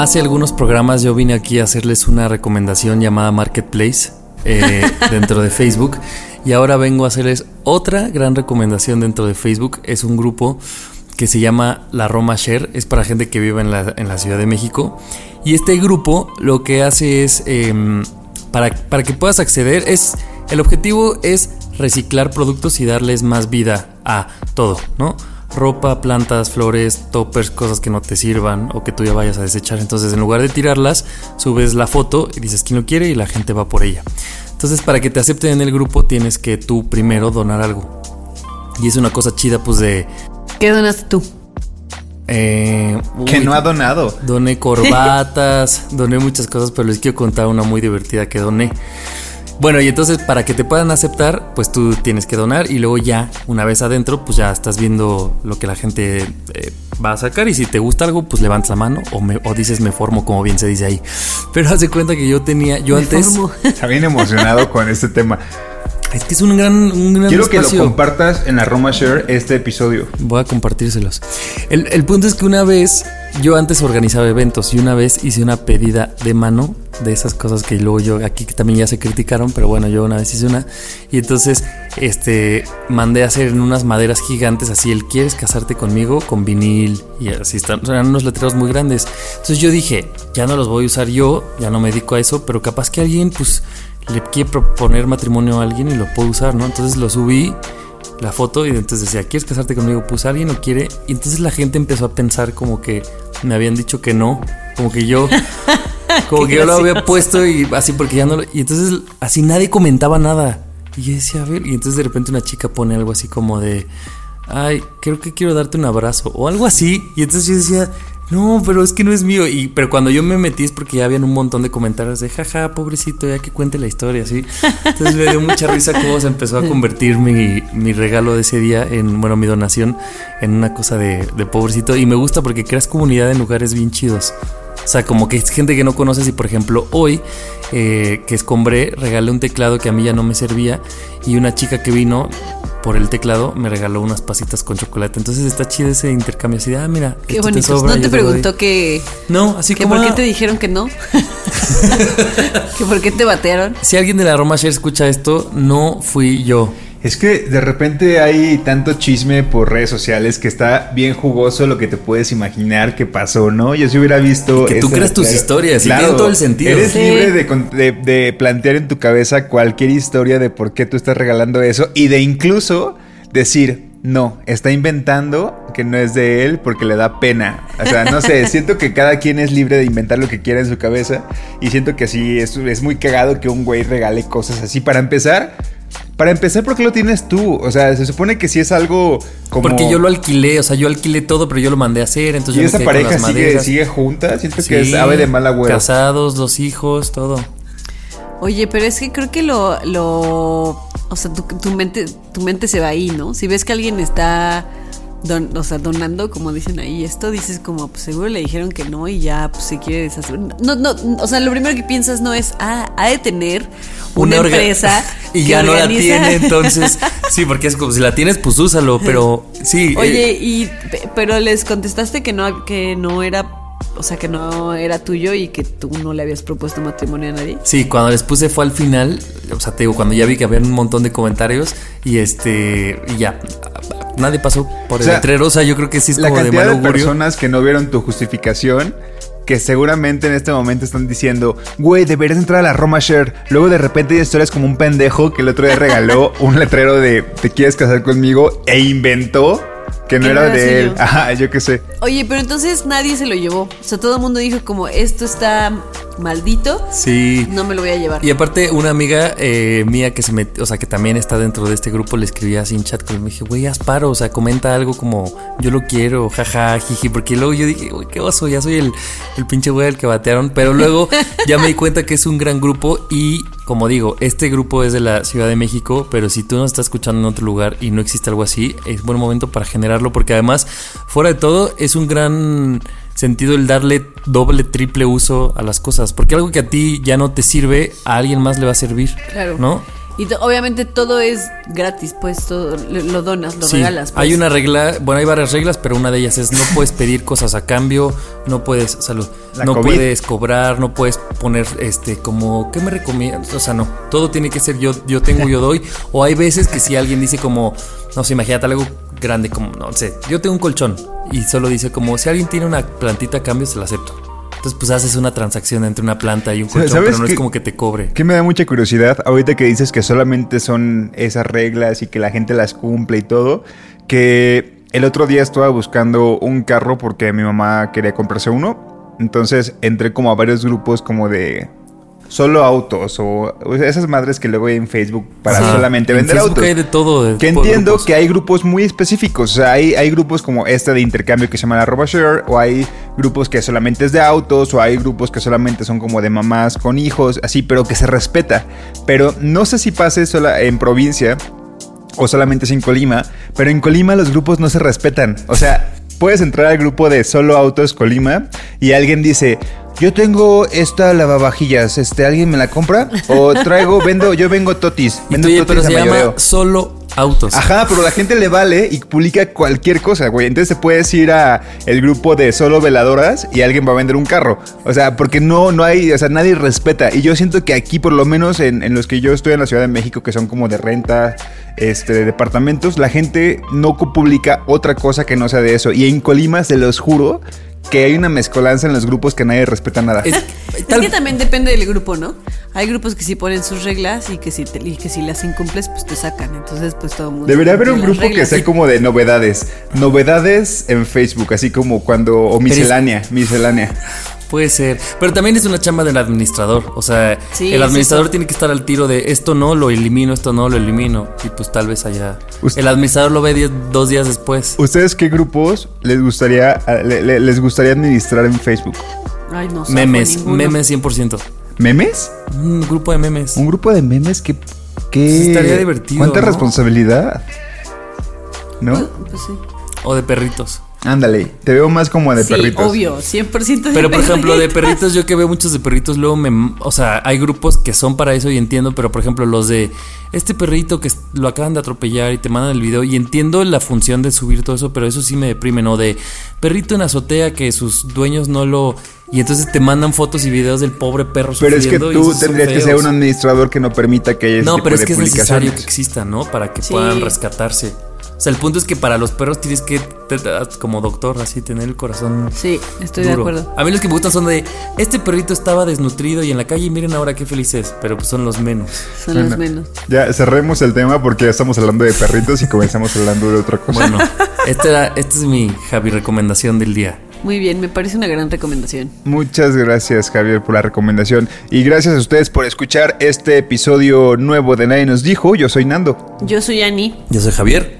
Hace algunos programas yo vine aquí a hacerles una recomendación llamada Marketplace eh, dentro de Facebook y ahora vengo a hacerles otra gran recomendación dentro de Facebook. Es un grupo que se llama La Roma Share, es para gente que vive en la, en la Ciudad de México y este grupo lo que hace es, em, para, para que puedas acceder, es el objetivo es reciclar productos y darles más vida a todo, ¿no? Ropa, plantas, flores, toppers, cosas que no te sirvan o que tú ya vayas a desechar. Entonces, en lugar de tirarlas, subes la foto y dices quién lo quiere y la gente va por ella. Entonces, para que te acepten en el grupo, tienes que tú primero donar algo. Y es una cosa chida, pues de. ¿Qué donaste tú? eh, Que no ha donado. Doné corbatas, doné muchas cosas, pero les quiero contar una muy divertida que doné. Bueno, y entonces para que te puedan aceptar, pues tú tienes que donar y luego ya, una vez adentro, pues ya estás viendo lo que la gente eh, va a sacar y si te gusta algo, pues levantas la mano o, me, o dices me formo, como bien se dice ahí. Pero haz de cuenta que yo tenía, yo Me antes... formo. Está bien emocionado con este tema. Es que es un gran, un gran Quiero que lo compartas en la Roma Share este episodio. Voy a compartírselos. El, el punto es que una vez, yo antes organizaba eventos y una vez hice una pedida de mano de esas cosas que luego yo aquí también ya se criticaron, pero bueno, yo una vez hice una y entonces este mandé a hacer en unas maderas gigantes así el quieres casarte conmigo con vinil y así están, eran unos letreros muy grandes. Entonces yo dije, ya no los voy a usar yo, ya no me dedico a eso, pero capaz que alguien pues le quiere proponer matrimonio a alguien y lo puedo usar, ¿no? Entonces lo subí la foto y entonces decía, ¿quieres casarte conmigo? Pues alguien lo quiere. Y entonces la gente empezó a pensar como que me habían dicho que no, como que yo, como que yo lo había puesto y así porque ya no lo... Y entonces así nadie comentaba nada. Y yo decía, a ver, y entonces de repente una chica pone algo así como de, ay, creo que quiero darte un abrazo o algo así. Y entonces yo decía, no, pero es que no es mío. Y, pero cuando yo me metí es porque ya habían un montón de comentarios de, jaja, pobrecito, ya que cuente la historia, ¿sí? Entonces me dio mucha risa cómo se empezó a convertir mi, mi regalo de ese día en, bueno, mi donación en una cosa de, de pobrecito. Y me gusta porque creas comunidad en lugares bien chidos. O sea, como que es gente que no conoces y por ejemplo hoy eh, que escombré regalé un teclado que a mí ya no me servía y una chica que vino por el teclado me regaló unas pasitas con chocolate. Entonces está chido ese intercambio así de, ah, mira, Qué bonito. sobra, ¿No te doy". preguntó que, No, así que como por qué te dijeron que no? ¿Que por qué te batearon? Si alguien de la Roma Share escucha esto, no fui yo. Es que de repente hay tanto chisme por redes sociales que está bien jugoso lo que te puedes imaginar que pasó, ¿no? Yo si hubiera visto... Que tú creas tus historias, y tiene todo el sentido. Eres Sí. libre de- de plantear en tu cabeza cualquier historia de por qué tú estás regalando eso y de incluso decir, no, está inventando que no es de él porque le da pena. O sea, no sé, siento que cada quien es libre de inventar lo que quiera en su cabeza y siento que sí, es, es muy cagado que un güey regale cosas así. Para empezar, para empezar, ¿por qué lo tienes tú? O sea, se supone que si es algo como... Porque yo lo alquilé, o sea, yo alquilé todo, pero yo lo mandé a hacer. Entonces ¿Y yo me esa pareja las sigue, sigue junta? Siento que es ave de mala agüero. Casados, dos hijos, todo. Oye, pero es que creo que lo, lo o sea, tu, tu mente, tu mente se va ahí, ¿no? Si ves que alguien está, don- o sea, donando, como dicen ahí, esto dices como, pues seguro le dijeron que no y ya, pues se quiere deshacer. No, no, o sea, lo primero que piensas no es, ah, ha de tener una, empresa y ya no la tiene, entonces. Sí, porque es como si la tienes, pues úsalo, pero sí. Oye, eh, y pe- pero les contestaste que no, que no era, o sea, que no era tuyo y que tú no le habías propuesto matrimonio a nadie. Sí, cuando les puse fue al final, o sea, te digo, cuando ya vi que había un montón de comentarios y este, y ya, nadie pasó por O el sea, letrero, o sea, yo creo que sí es La como de mal de, augurio. personas que no vieron tu justificación que seguramente en este momento están diciendo, güey, deberías entrar a la Roma Share. Luego de repente hay historias como un pendejo que el otro día regaló un letrero de ¿te quieres casar conmigo? e inventó que no Que era de él. Ajá, yo qué sé. Oye, pero entonces nadie se lo llevó. O sea, todo el mundo dijo como, esto está maldito, Sí. no me lo voy a llevar. Y aparte, una amiga eh, mía que se metió, o sea, que también está dentro de este grupo, le escribía así en chat, con me dije, güey, haz paro, o sea, comenta algo como, yo lo quiero, jaja, jiji, porque luego yo dije, güey, qué oso, ya soy el, el pinche güey al que batearon, pero luego ya me di cuenta que es un gran grupo y, como digo, este grupo es de la Ciudad de México, pero si tú no estás escuchando en otro lugar y no existe algo así, es buen momento para generarlo, porque además, fuera de todo, es un gran sentido el darle doble, triple uso a las cosas. Porque algo que a ti ya no te sirve, a alguien más le va a servir. Claro. ¿No? Y obviamente todo es gratis, pues todo lo, lo donas, lo Sí. regalas. pues. Hay una regla, bueno, hay varias reglas, pero una de ellas es no puedes pedir cosas a cambio, no puedes, salud, La no COVID. puedes cobrar, no puedes poner este como, ¿qué me recomiendas? O sea, no, todo tiene que ser yo, yo tengo, yo doy. O hay veces que si alguien dice como, no sé, imagínate algo grande como, no sé, yo tengo un colchón y solo dice como, si alguien tiene una plantita a cambio, se la acepto. Entonces, pues haces una transacción entre una planta y un colchón, ¿Sabes pero no es como que te cobre. Que me da mucha curiosidad, ahorita que dices que solamente son esas reglas y que la gente las cumple y todo, que el otro día estaba buscando un carro porque mi mamá quería comprarse uno, entonces entré como a varios grupos como de solo autos o, esas madres que luego hay en Facebook para Ajá. solamente En vender Facebook autos. hay de todo. de Que de entiendo que hay grupos muy específicos. O sea, hay, hay grupos como este de intercambio que se llama la RoboShare, o hay grupos que solamente es de autos, o hay grupos que solamente son como de mamás con hijos, así, pero que se respeta. Pero no sé si pase sola en provincia o solamente es en Colima, pero en Colima los grupos no se respetan. O sea, puedes entrar al grupo de solo autos Colima y alguien dice, yo tengo esta lavavajillas, este, ¿alguien me la compra? O traigo, vendo, yo vengo totis, Y vendo tú, totis pero a se llama solo autos. Ajá, pero la gente le vale y publica cualquier cosa, güey. Entonces te puedes ir a el grupo de solo veladoras y alguien va a vender un carro. O sea, porque no, no hay, o sea, nadie respeta. Y yo siento que aquí, por lo menos en, en los que yo estoy en la Ciudad de México, que son como de renta, este, de departamentos, la gente no publica otra cosa que no sea de eso. Y en Colima, se los juro, que hay una mezcolanza en los grupos que nadie respeta nada. Es- que también depende del grupo, ¿no? Hay grupos que sí ponen sus reglas y que si, te- y que si las incumples, pues te sacan. Entonces, pues todo el mundo. Debería haber un grupo que sea como de novedades. Novedades en Facebook, así como cuando. O miscelánea, miscelánea. Puede ser. Pero también es una chamba del administrador. O sea, Sí, el administrador tiene que estar al tiro de esto no, lo elimino, esto no, lo elimino. Y pues tal vez allá. Usted- El administrador lo ve diez- dos días después. ¿Ustedes qué grupos les gustaría, le- le- les gustaría administrar en Facebook? Ay, no zafo Memes, memes 100%. ¿Memes? Un grupo de memes. ¿Un grupo de memes? ¿Qué? qué Pues estaría divertido, ¿Cuánta ¿no? responsabilidad? ¿No? Pues sí. O de perritos. Ándale, te veo más como de sí, perritos. obvio, 100% de Pero por ejemplo, de perritos. yo que veo muchos de perritos, luego me. O sea, hay grupos que son para eso y entiendo, pero por ejemplo, los de este perrito que lo acaban de atropellar y te mandan el video y entiendo la función de subir todo eso, pero eso sí me deprime, ¿no? De perrito en azotea que sus dueños no lo. Y entonces te mandan fotos y videos del pobre perro Pero es que tú tendrías que ser un administrador que no permita que haya ese No, tipo pero es de que es necesario que exista, ¿no? Para que Sí. puedan rescatarse. O sea, el punto es que para los perros tienes que, como doctor, así tener el corazón Sí, estoy de acuerdo. A mí los que me gustan son de este perrito estaba desnutrido y en la calle y miren ahora qué feliz es, pero pues son los menos. Son los menos. Ya, cerremos el tema porque ya estamos hablando de perritos y comenzamos hablando de otra cosa. Bueno, esta, era, esta es mi Javi recomendación del día. Muy bien, me parece una gran recomendación. Muchas gracias Javier por la recomendación y gracias a ustedes por escuchar este episodio nuevo de Nadie nos dijo. Yo soy Nando. Yo soy Ani. Yo soy Javier.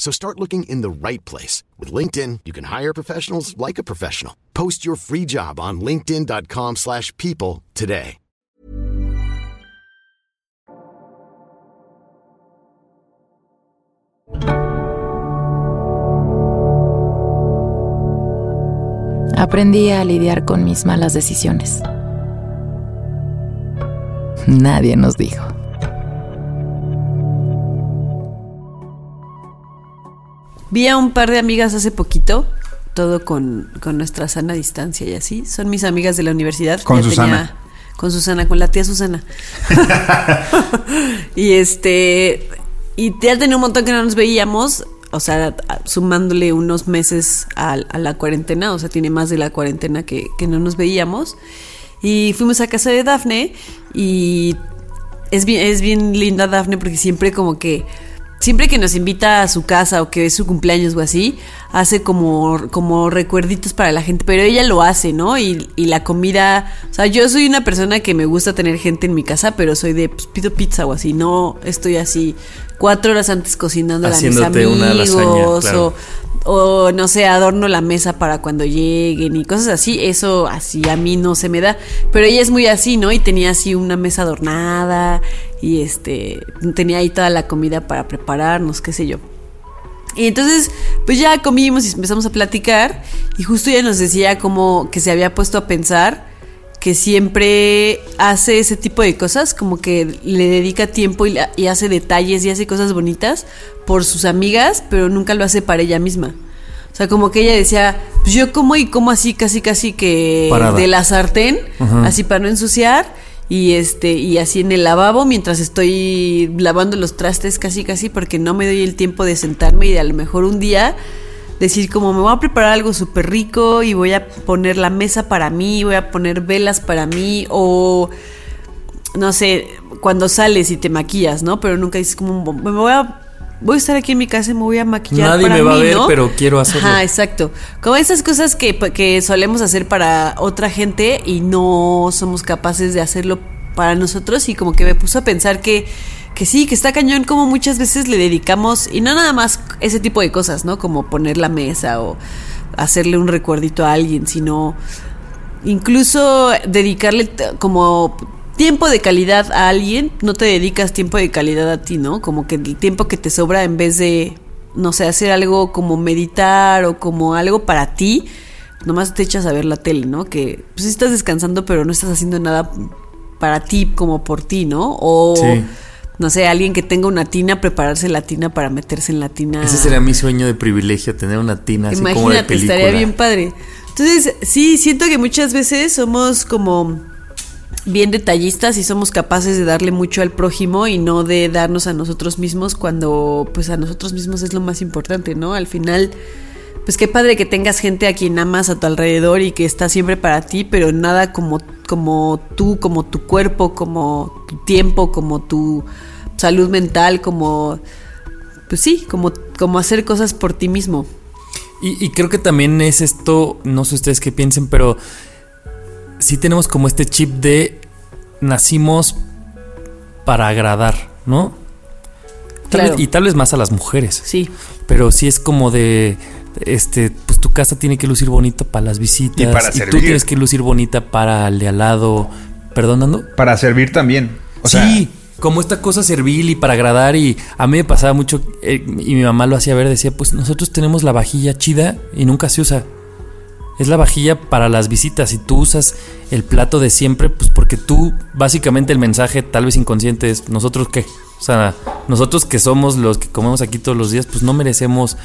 So start looking in the right place. With LinkedIn, you can hire professionals like a professional. Post your free job on linkedin.com/people slash people today. Aprendí a lidiar con mis malas decisiones. nadie nos dijo. Vi a un par de amigas hace poquito, todo con, con nuestra sana distancia y así. Son mis amigas de la universidad. Con Ya Susana. con Susana, con la tía Susana. y este. Y ya tenía un montón que no nos veíamos. O sea, sumándole unos meses a, a la cuarentena. O sea, tiene más de la cuarentena que, que no nos veíamos. Y fuimos a casa de Dafne. Y es bien, es bien linda Dafne porque siempre como que siempre que nos invita a su casa o que es su cumpleaños o así, hace como, como recuerditos para la gente, pero ella lo hace, ¿no? Y, y la comida, o sea, yo soy una persona que me gusta tener gente en mi casa, pero soy de, pues, pido pizza o así, no estoy así cuatro horas antes cocinando a mis Haciéndote una amigos lasaña, claro. o, o no sé, adorno la mesa para cuando lleguen y cosas así, eso así a mí no se me da, pero ella es muy así, ¿no? Y tenía así una mesa adornada y este tenía ahí toda la comida para prepararnos, qué sé yo. Y entonces, pues ya comimos y empezamos a platicar y justo ella nos decía como que se había puesto a pensar que siempre hace ese tipo de cosas, como que le dedica tiempo y, y hace detalles y hace cosas bonitas por sus amigas, pero nunca lo hace para ella misma. O sea, como que ella decía, pues yo como y como así, casi, casi que Parada. de la sartén, así para no ensuciar. Y este, y así en el lavabo mientras estoy lavando los trastes casi casi porque no me doy el tiempo de sentarme y de a lo mejor un día decir como me voy a preparar algo súper rico y voy a poner la mesa para mí, voy a poner velas para mí o no sé, cuando sales y te maquillas, ¿no? Pero nunca dices como me voy a voy a estar aquí en mi casa y me voy a maquillar Nadie para me va a mí", ver, ¿no? pero quiero hacerlo. Ajá, exacto. Como esas cosas que, que solemos hacer para otra gente y no somos capaces de hacerlo para nosotros y como que me puso a pensar que, que sí, que está cañón como muchas veces le dedicamos, y no nada más ese tipo de cosas, ¿no? Como poner la mesa o hacerle un recuerdito a alguien, sino incluso dedicarle como tiempo de calidad a alguien, no te dedicas tiempo de calidad a ti, ¿no? Como que el tiempo que te sobra en vez de, no sé, hacer algo como meditar o como algo para ti, nomás te echas a ver la tele, ¿no? Que pues estás descansando, pero no estás haciendo nada para ti como por ti, ¿no? O Sí. No sé, alguien que tenga una tina, prepararse la tina para meterse en la tina. Ese sería mi sueño de privilegio, tener una tina así como de película. estaría bien padre. Entonces, sí, siento que muchas veces somos como bien detallistas y somos capaces de darle mucho al prójimo y no de darnos a nosotros mismos cuando pues a nosotros mismos es lo más importante, ¿no? Al final, pues qué padre que tengas gente a quien amas a tu alrededor y que está siempre para ti, pero nada como, como tú, como tu cuerpo, como tu tiempo, como tu salud mental, como, pues sí, como, como hacer cosas por ti mismo. Y, y creo que también es esto, no sé ustedes qué piensen, pero sí tenemos como este chip de nacimos para agradar, ¿no? Tal Claro. vez- y tal vez más a las mujeres. Sí. Pero sí es como de, este, pues tu casa tiene que lucir bonita para las visitas. Y para tú servir. tienes que lucir bonita para el de al lado. ¿Perdón, Nando? Para servir también. O sí, sea, como esta cosa servil y para agradar. Y a mí me pasaba mucho, eh, y mi mamá lo hacía ver, decía, pues nosotros tenemos la vajilla chida y nunca se usa. Es la vajilla para las visitas y tú usas el plato de siempre, pues porque tú, básicamente el mensaje tal vez inconsciente es, nosotros qué. O sea, nosotros que somos los que comemos aquí todos los días, pues no merecemos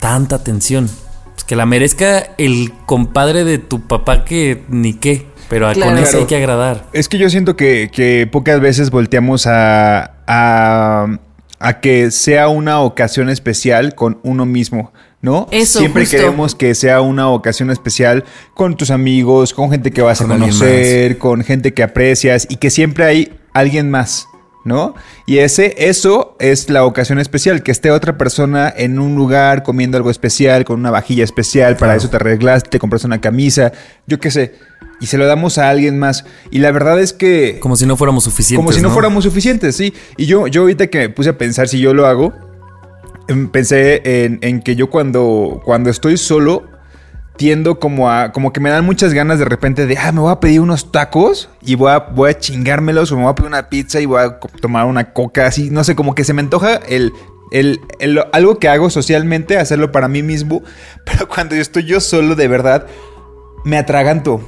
tanta atención. Pues que la merezca el compadre de tu papá que ni qué. Pero a- Claro. con Claro. hay que agradar. Es que yo siento que, que pocas veces volteamos a, a, a que sea una ocasión especial con uno mismo, ¿no? Eso, Siempre justo. queremos que sea una ocasión especial con tus amigos, con gente que vas a Con conocer, con gente que aprecias y que siempre hay alguien más. ¿No? Y ese, eso es la ocasión especial, que esté otra persona en un lugar comiendo algo especial, con una vajilla especial, para Claro. eso te arreglaste, te compraste una camisa, yo qué sé, y se lo damos a alguien más. Y la verdad es que... Como si no fuéramos suficientes. Como si no, fuéramos suficientes, sí. Y yo, yo ahorita que me puse a pensar si yo lo hago, em, pensé en, en que yo cuando, cuando estoy solo tiendo como a como que me dan muchas ganas de repente de ah me voy a pedir unos tacos y voy a voy a chingármelos o me voy a pedir una pizza y voy a tomar una coca así no sé como que se me antoja el el, el- algo que hago socialmente hacerlo para mí mismo pero cuando yo estoy yo solo de verdad me atraganto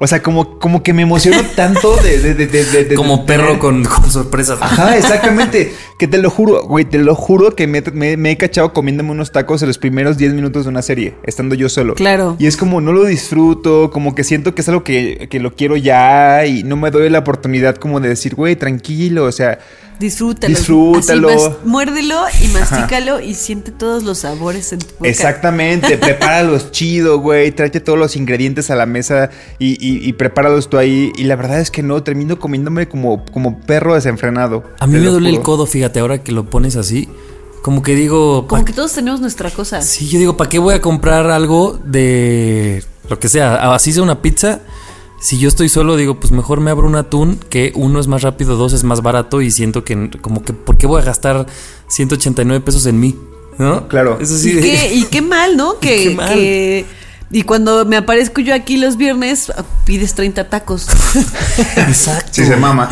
O sea, como, como que me emociono tanto de... de, de, de- de- de- Como de- perro con, con sorpresas. Ajá, exactamente. que te lo juro, güey, te lo juro que me, me- me he cachado comiéndome unos tacos en los primeros 10 minutos de una serie, estando yo solo. Claro. Y es como no lo disfruto, como que siento que es algo que, que lo quiero ya y no me doy la oportunidad como de decir, güey, tranquilo, o sea, Disfrútalo. Disfrútalo. Así, muérdelo y mastícalo y siente todos los sabores en tu boca. exactamente, prepáralos chido, güey, tráete todos los ingredientes a la mesa y, y, y prepáralos tú ahí. Y la verdad es que no, termino comiéndome como, como perro desenfrenado. A mí me duele el codo, fíjate, ahora que lo pones así. Como que digo. Como que todos tenemos nuestra cosa. Sí, yo digo, ¿para qué voy a comprar algo de lo que sea? Así sea una pizza. Si yo estoy solo, digo, pues mejor me abro un atún, que uno es más rápido, dos es más barato y siento que como que, ¿por qué voy a gastar 189 pesos en mí? ¿No? Claro. Eso sí. y, qué, y qué mal, ¿no? Que, qué mal. que- y cuando me aparezco yo aquí los viernes, pides 30 tacos. Exacto. Sí, se mama.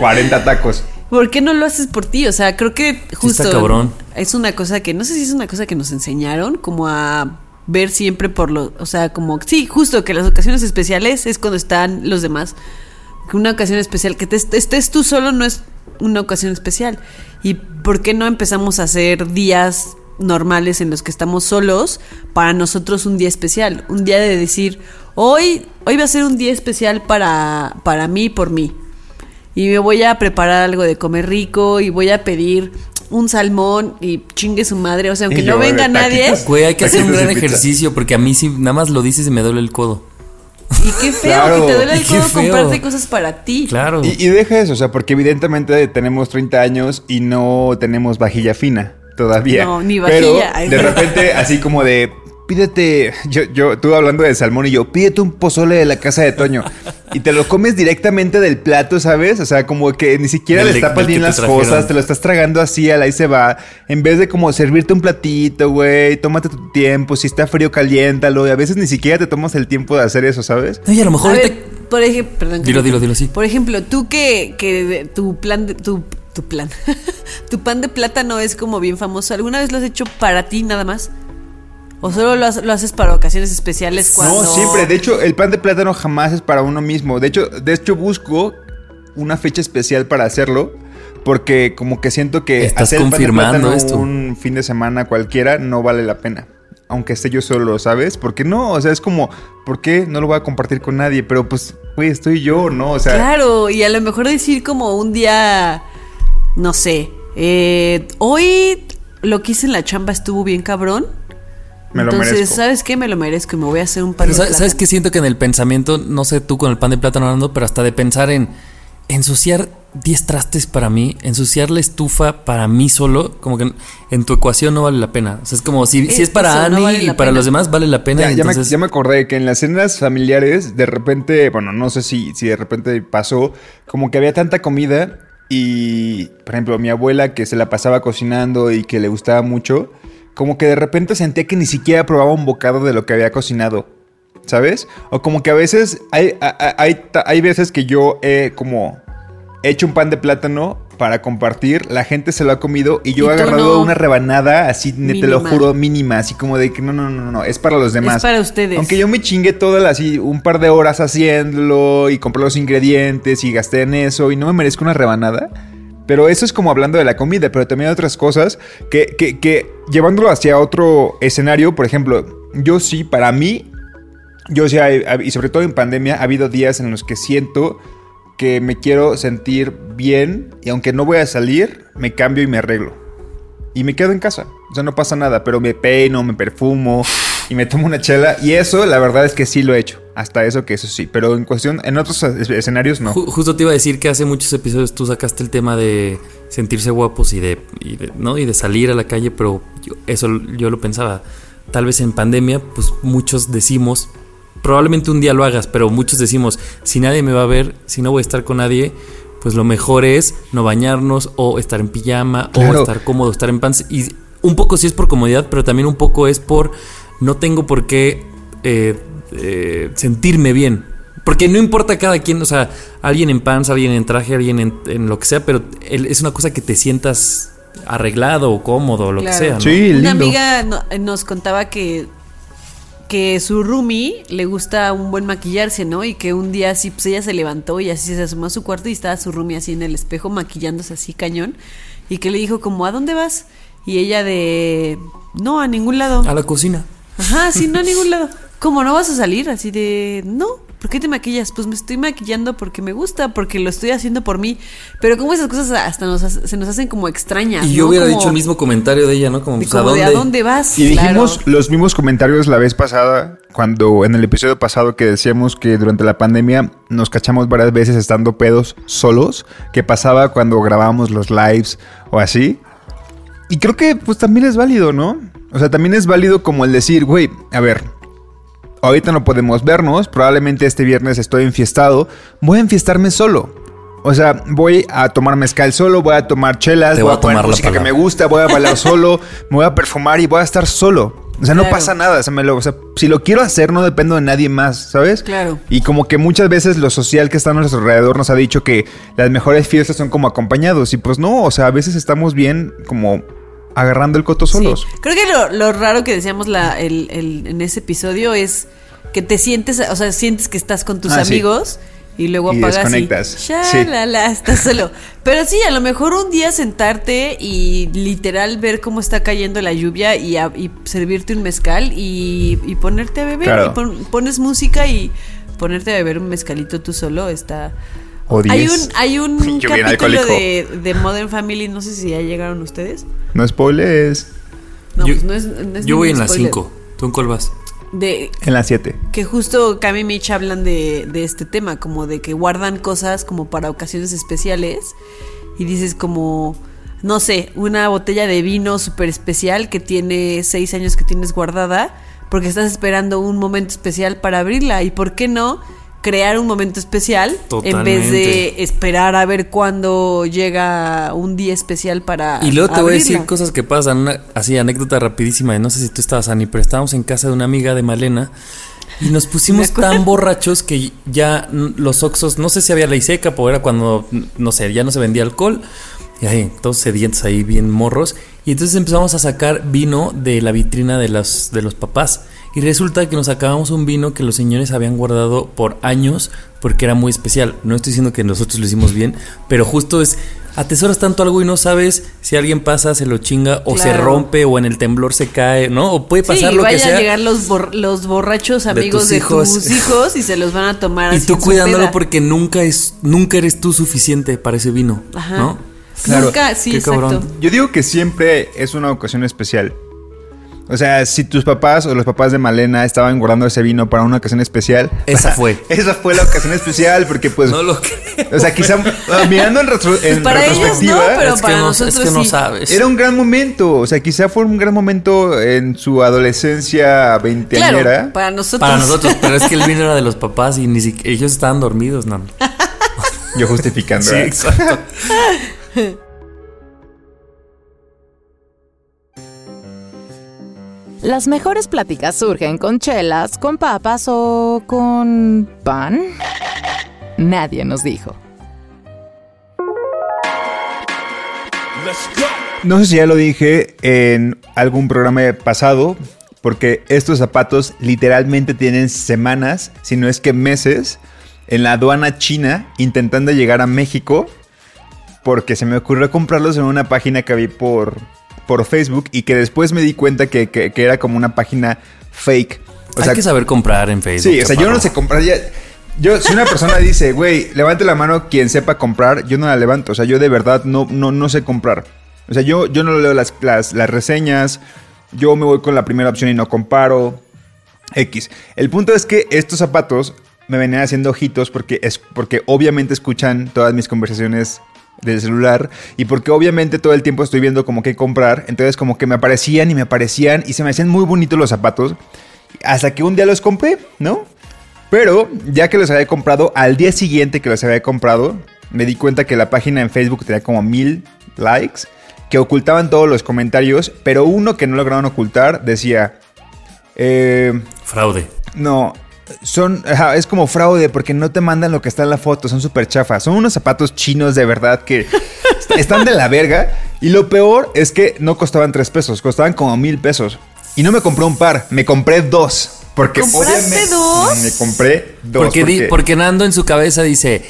40 tacos. ¿Por qué no lo haces por ti? O sea, creo que justo está cabrón. es una cosa que no sé si es una cosa que nos enseñaron como a ver siempre por lo, o sea, como sí, justo que las ocasiones especiales es cuando están los demás. Una ocasión especial que te est- estés tú solo no es una ocasión especial. ¿Y por qué no empezamos a hacer días normales en los que estamos solos para nosotros un día especial, un día de decir, hoy hoy va a ser un día especial para para mí por mí y me voy a preparar algo de comer rico y voy a pedir un salmón y chingue su madre, o sea, aunque Y no venga nadie. Güey, hay que hacer un gran ejercicio porque a mí sí, nada más lo dices y me duele el codo. Y qué feo Claro. que te duele el codo comprarte cosas para ti. Claro. Y, y deja eso, o sea, porque evidentemente tenemos 30 años y no tenemos vajilla fina todavía. No, ni Pero vajilla. Ay, de repente, así como de, pídete, yo, yo, tú hablando de salmón y yo, pídete un pozole de la casa de Toño. Y te lo comes directamente del plato, ¿sabes? O sea, como que ni siquiera Del le tapas bien las trajeron. cosas, te lo estás tragando así, al ahí se va. En vez de como servirte un platito, güey, tómate tu tiempo, si está frío, caliéntalo. Y a veces ni siquiera te tomas el tiempo de hacer eso, ¿sabes? No, y a lo mejor A por ejemplo, perdón. Dilo, dilo, dilo, sí. Por ejemplo, tú que, que tu plan de, tu, tu plan, tu pan de plátano es como bien famoso. ¿Alguna vez lo has hecho para ti nada más? ¿O solo lo, lo haces para ocasiones especiales cuando... No, siempre. De hecho, el pan de plátano jamás es para uno mismo. De hecho, de hecho busco una fecha especial para hacerlo. Porque como que siento que Estás hacer el pan de plátano esto. un fin de semana cualquiera no vale la pena. Aunque esté yo solo, ¿sabes? Porque no, o sea, es como, ¿por qué no lo voy a compartir con nadie? Pero pues, güey, estoy yo, ¿no? O sea, Claro, y a lo mejor decir como un día, no sé, eh, hoy lo que hice en la chamba estuvo bien cabrón. Me lo Entonces, merezco. ¿sabes qué? Me lo merezco y me voy a hacer un pan Pero de ¿sabes, ¿sabes plátano. qué siento que en el pensamiento, no sé tú con el pan de plátano hablando, pero hasta de pensar en ensuciar 10 trastes para mí, ensuciar la estufa para mí solo, como que en, tu ecuación no vale la pena. O sea, es como si, si es para Eso, no Annie vale y para pena. los demás vale la pena. Ya, ya me, ya me acordé que en las cenas familiares, de repente, bueno, no sé si, si de repente pasó, como que había tanta comida y, por ejemplo, mi abuela que se la pasaba cocinando y que le gustaba mucho, como que de repente sentía que ni siquiera probaba un bocado de lo que había cocinado, ¿sabes? O como que a veces, hay, hay, hay, veces que yo he como hecho un pan de plátano para compartir, la gente se lo ha comido y yo Y he agarrado no. una rebanada así, te lo juro, mínima, así como de que no, no, no, no, es para los demás. Es para ustedes. Aunque yo me chingué todas así un par de horas haciéndolo y compré los ingredientes y gasté en eso y no me merezco una rebanada. Pero eso es como hablando de la comida, pero también otras cosas que, que, que llevándolo hacia otro escenario, por ejemplo, yo sí, para mí, yo sí, y sobre todo en pandemia, ha habido días en los que siento que me quiero sentir bien y aunque no voy a salir, me cambio y me arreglo. Y me quedo en casa. O sea, no pasa nada, pero me peino, me perfumo y me tomo una chela. Y eso, la verdad es que sí lo he hecho. Hasta eso que eso sí. Pero en cuestión, en otros es- escenarios no. Ju- justo te iba a decir que hace muchos episodios tú sacaste el tema de sentirse guapos y de, y de- ¿no? y de salir a la calle, pero yo- eso yo lo pensaba. Tal vez en pandemia, pues muchos decimos, probablemente un día lo hagas, pero muchos decimos, si nadie me va a ver, si no voy a estar con nadie, pues lo mejor es no bañarnos o estar en pijama Claro. o estar cómodo, estar en pants. Y un poco sí es por comodidad, pero también un poco es por no tengo por qué eh, eh, sentirme bien. Porque no importa cada quien, o sea, alguien en pants, alguien en traje, alguien en, en lo que sea, pero es una cosa que te sientas arreglado o cómodo o lo Claro. que sea. ¿no? Sí, Una lindo. amiga no- nos contaba que, que su roomie le gusta un buen maquillarse, ¿no? Y que un día así, pues ella se levantó y así se asomó a su cuarto y estaba su roomie así en el espejo maquillándose así cañón. Y que le dijo como, ¿a dónde vas? Y ella de, no, a ningún lado. A la cocina. Ajá, sí, no a ningún lado. ¿Cómo no vas a salir? Así de, no, ¿por qué te maquillas? Pues me estoy maquillando porque me gusta, porque lo estoy haciendo por mí. Pero como esas cosas hasta nos, se nos hacen como extrañas. Y yo ¿no? hubiera Como- dicho el mismo comentario de ella, ¿no? Como, de pues, ¿a como de, dónde? ¿a dónde vas? Y dijimos Claro. los mismos comentarios la vez pasada, cuando en el episodio pasado que decíamos que durante la pandemia nos cachamos varias veces estando pedos solos, que pasaba cuando grabábamos los lives o así. Y creo que pues también es válido, ¿no? O sea, también es válido como el decir, güey, a ver, ahorita no podemos vernos, probablemente este viernes estoy enfiestado, voy a enfiestarme solo. O sea, voy a tomar mezcal solo, voy a tomar chelas, voy voy a a poner tomar la música que me gusta, voy a bailar solo, me voy a perfumar y voy a estar solo. O sea, no Claro. pasa nada. O sea, me lo- o sea, si lo quiero hacer, no dependo de nadie más, ¿sabes? Claro. Y como que muchas veces lo social que está a nuestro alrededor nos ha dicho que las mejores fiestas son como acompañados. Y pues no, o sea, a veces estamos bien como agarrando el coto solos. Sí. Creo que lo, lo raro que decíamos la, el- el- en ese episodio es que te sientes, o sea, sientes que estás con tus Ah, sí. amigos y luego Y apagas desconectas. y Sí. la la, estás solo. Pero sí, a lo mejor un día sentarte y literal ver cómo está cayendo la lluvia y, a- y servirte un mezcal y, y ponerte a beber. Claro. Y pon- pones música y ponerte a beber un mezcalito tú solo está... O Hay un, hay un Yo bien capítulo alcohólico. de, de Modern Family, no sé si ya llegaron ustedes. No spoilers. No, yo pues no es, no es yo voy en ningún las spoiler. 5. ¿Tú en cuál vas? De En las 7. que justo Cami y Mitch hablan de, de este tema, como de que guardan cosas como para ocasiones especiales y dices como, no sé, una botella de vino súper especial que tiene seis años que tienes guardada porque estás esperando un momento especial para abrirla y por qué no crear un momento especial en vez de esperar a ver cuándo llega un día especial para Y luego te voy a decir cosas que pasan, una, así anécdota rapidísima, no sé si tú estabas Ani, pero estábamos en casa de una amiga de Malena y nos pusimos tan borrachos que ya los oxos, no sé si había ley seca, porque era cuando, no sé, ya no se vendía alcohol, y ahí, todos sedientos ahí, bien morros, y entonces empezamos a sacar vino de la vitrina de los, de los papás. Y resulta que nos sacábamos un vino que los señores habían guardado por años porque era muy especial. No estoy diciendo que nosotros lo hicimos bien, pero justo es atesoras tanto algo y no sabes si alguien pasa, se lo chinga o se rompe o en el temblor se cae, ¿no? O puede pasar y lo que vayan sea. a llegar los, bor- los borrachos amigos tus de hijos. tus hijos y se los van a tomar Y así tú cuidándolo peda. porque nunca es nunca eres tú suficiente para ese vino, Ajá. ¿no? Claro. Nunca, sí, Qué exacto. cabrón. Yo digo que siempre es una ocasión especial. O sea, si tus papás o los papás de Malena estaban guardando ese vino para una ocasión especial. Esa fue. Esa fue la ocasión especial porque pues... No lo creo. O sea, quizá mirando en, retro- en para ellos retrospectiva... no, pero es que para no, nosotros es que no sí. sabes. Era un gran momento, o sea, quizá fue un gran momento en su adolescencia veinteañera. Claro, para nosotros. Para nosotros, pero es que el vino era de los papás y ni siquiera ellos estaban dormidos, ¿no? Yo justificando. Sí, ¿eh? exacto. Las mejores pláticas surgen con chelas, con papas o con pan. Nadie nos dijo. No sé si ya lo dije en algún programa pasado, porque estos zapatos literalmente tienen semanas, si no es que meses, en la aduana china intentando llegar a México, porque se me ocurrió comprarlos en una página que vi por, por Facebook y que después me di cuenta que, que- que era como una página fake. O Hay sea, que saber comprar en Facebook. Sí, o sea, yo no sé comprar ya. Yo, si una persona dice, güey, levante la mano quien sepa comprar, yo no la levanto. O sea, yo de verdad no, no, no sé comprar. O sea, yo, yo no leo las, las, las reseñas. Yo me voy con la primera opción y no comparo. X. El punto es que estos zapatos me venían haciendo ojitos porque, es, porque obviamente escuchan todas mis conversaciones del celular y porque obviamente todo el tiempo estoy viendo como qué comprar. Entonces como que me aparecían y me aparecían y se me hacían muy bonitos los zapatos. Hasta que un día los compré, ¿no? Pero ya que los había comprado, al día siguiente que los había comprado, me di cuenta que la página en Facebook tenía como mil likes, que ocultaban todos los comentarios, pero uno que no lograron ocultar decía, eh, Fraude. no, son, es como fraude porque no te mandan lo que está en la foto, son súper chafas, son unos zapatos chinos de verdad que están de la verga y lo peor es que no costaban tres pesos, costaban como mil pesos y no me compré un par, me compré dos. Porque ¿Compraste dos? me compré dos. porque, porque Nando en su cabeza dice.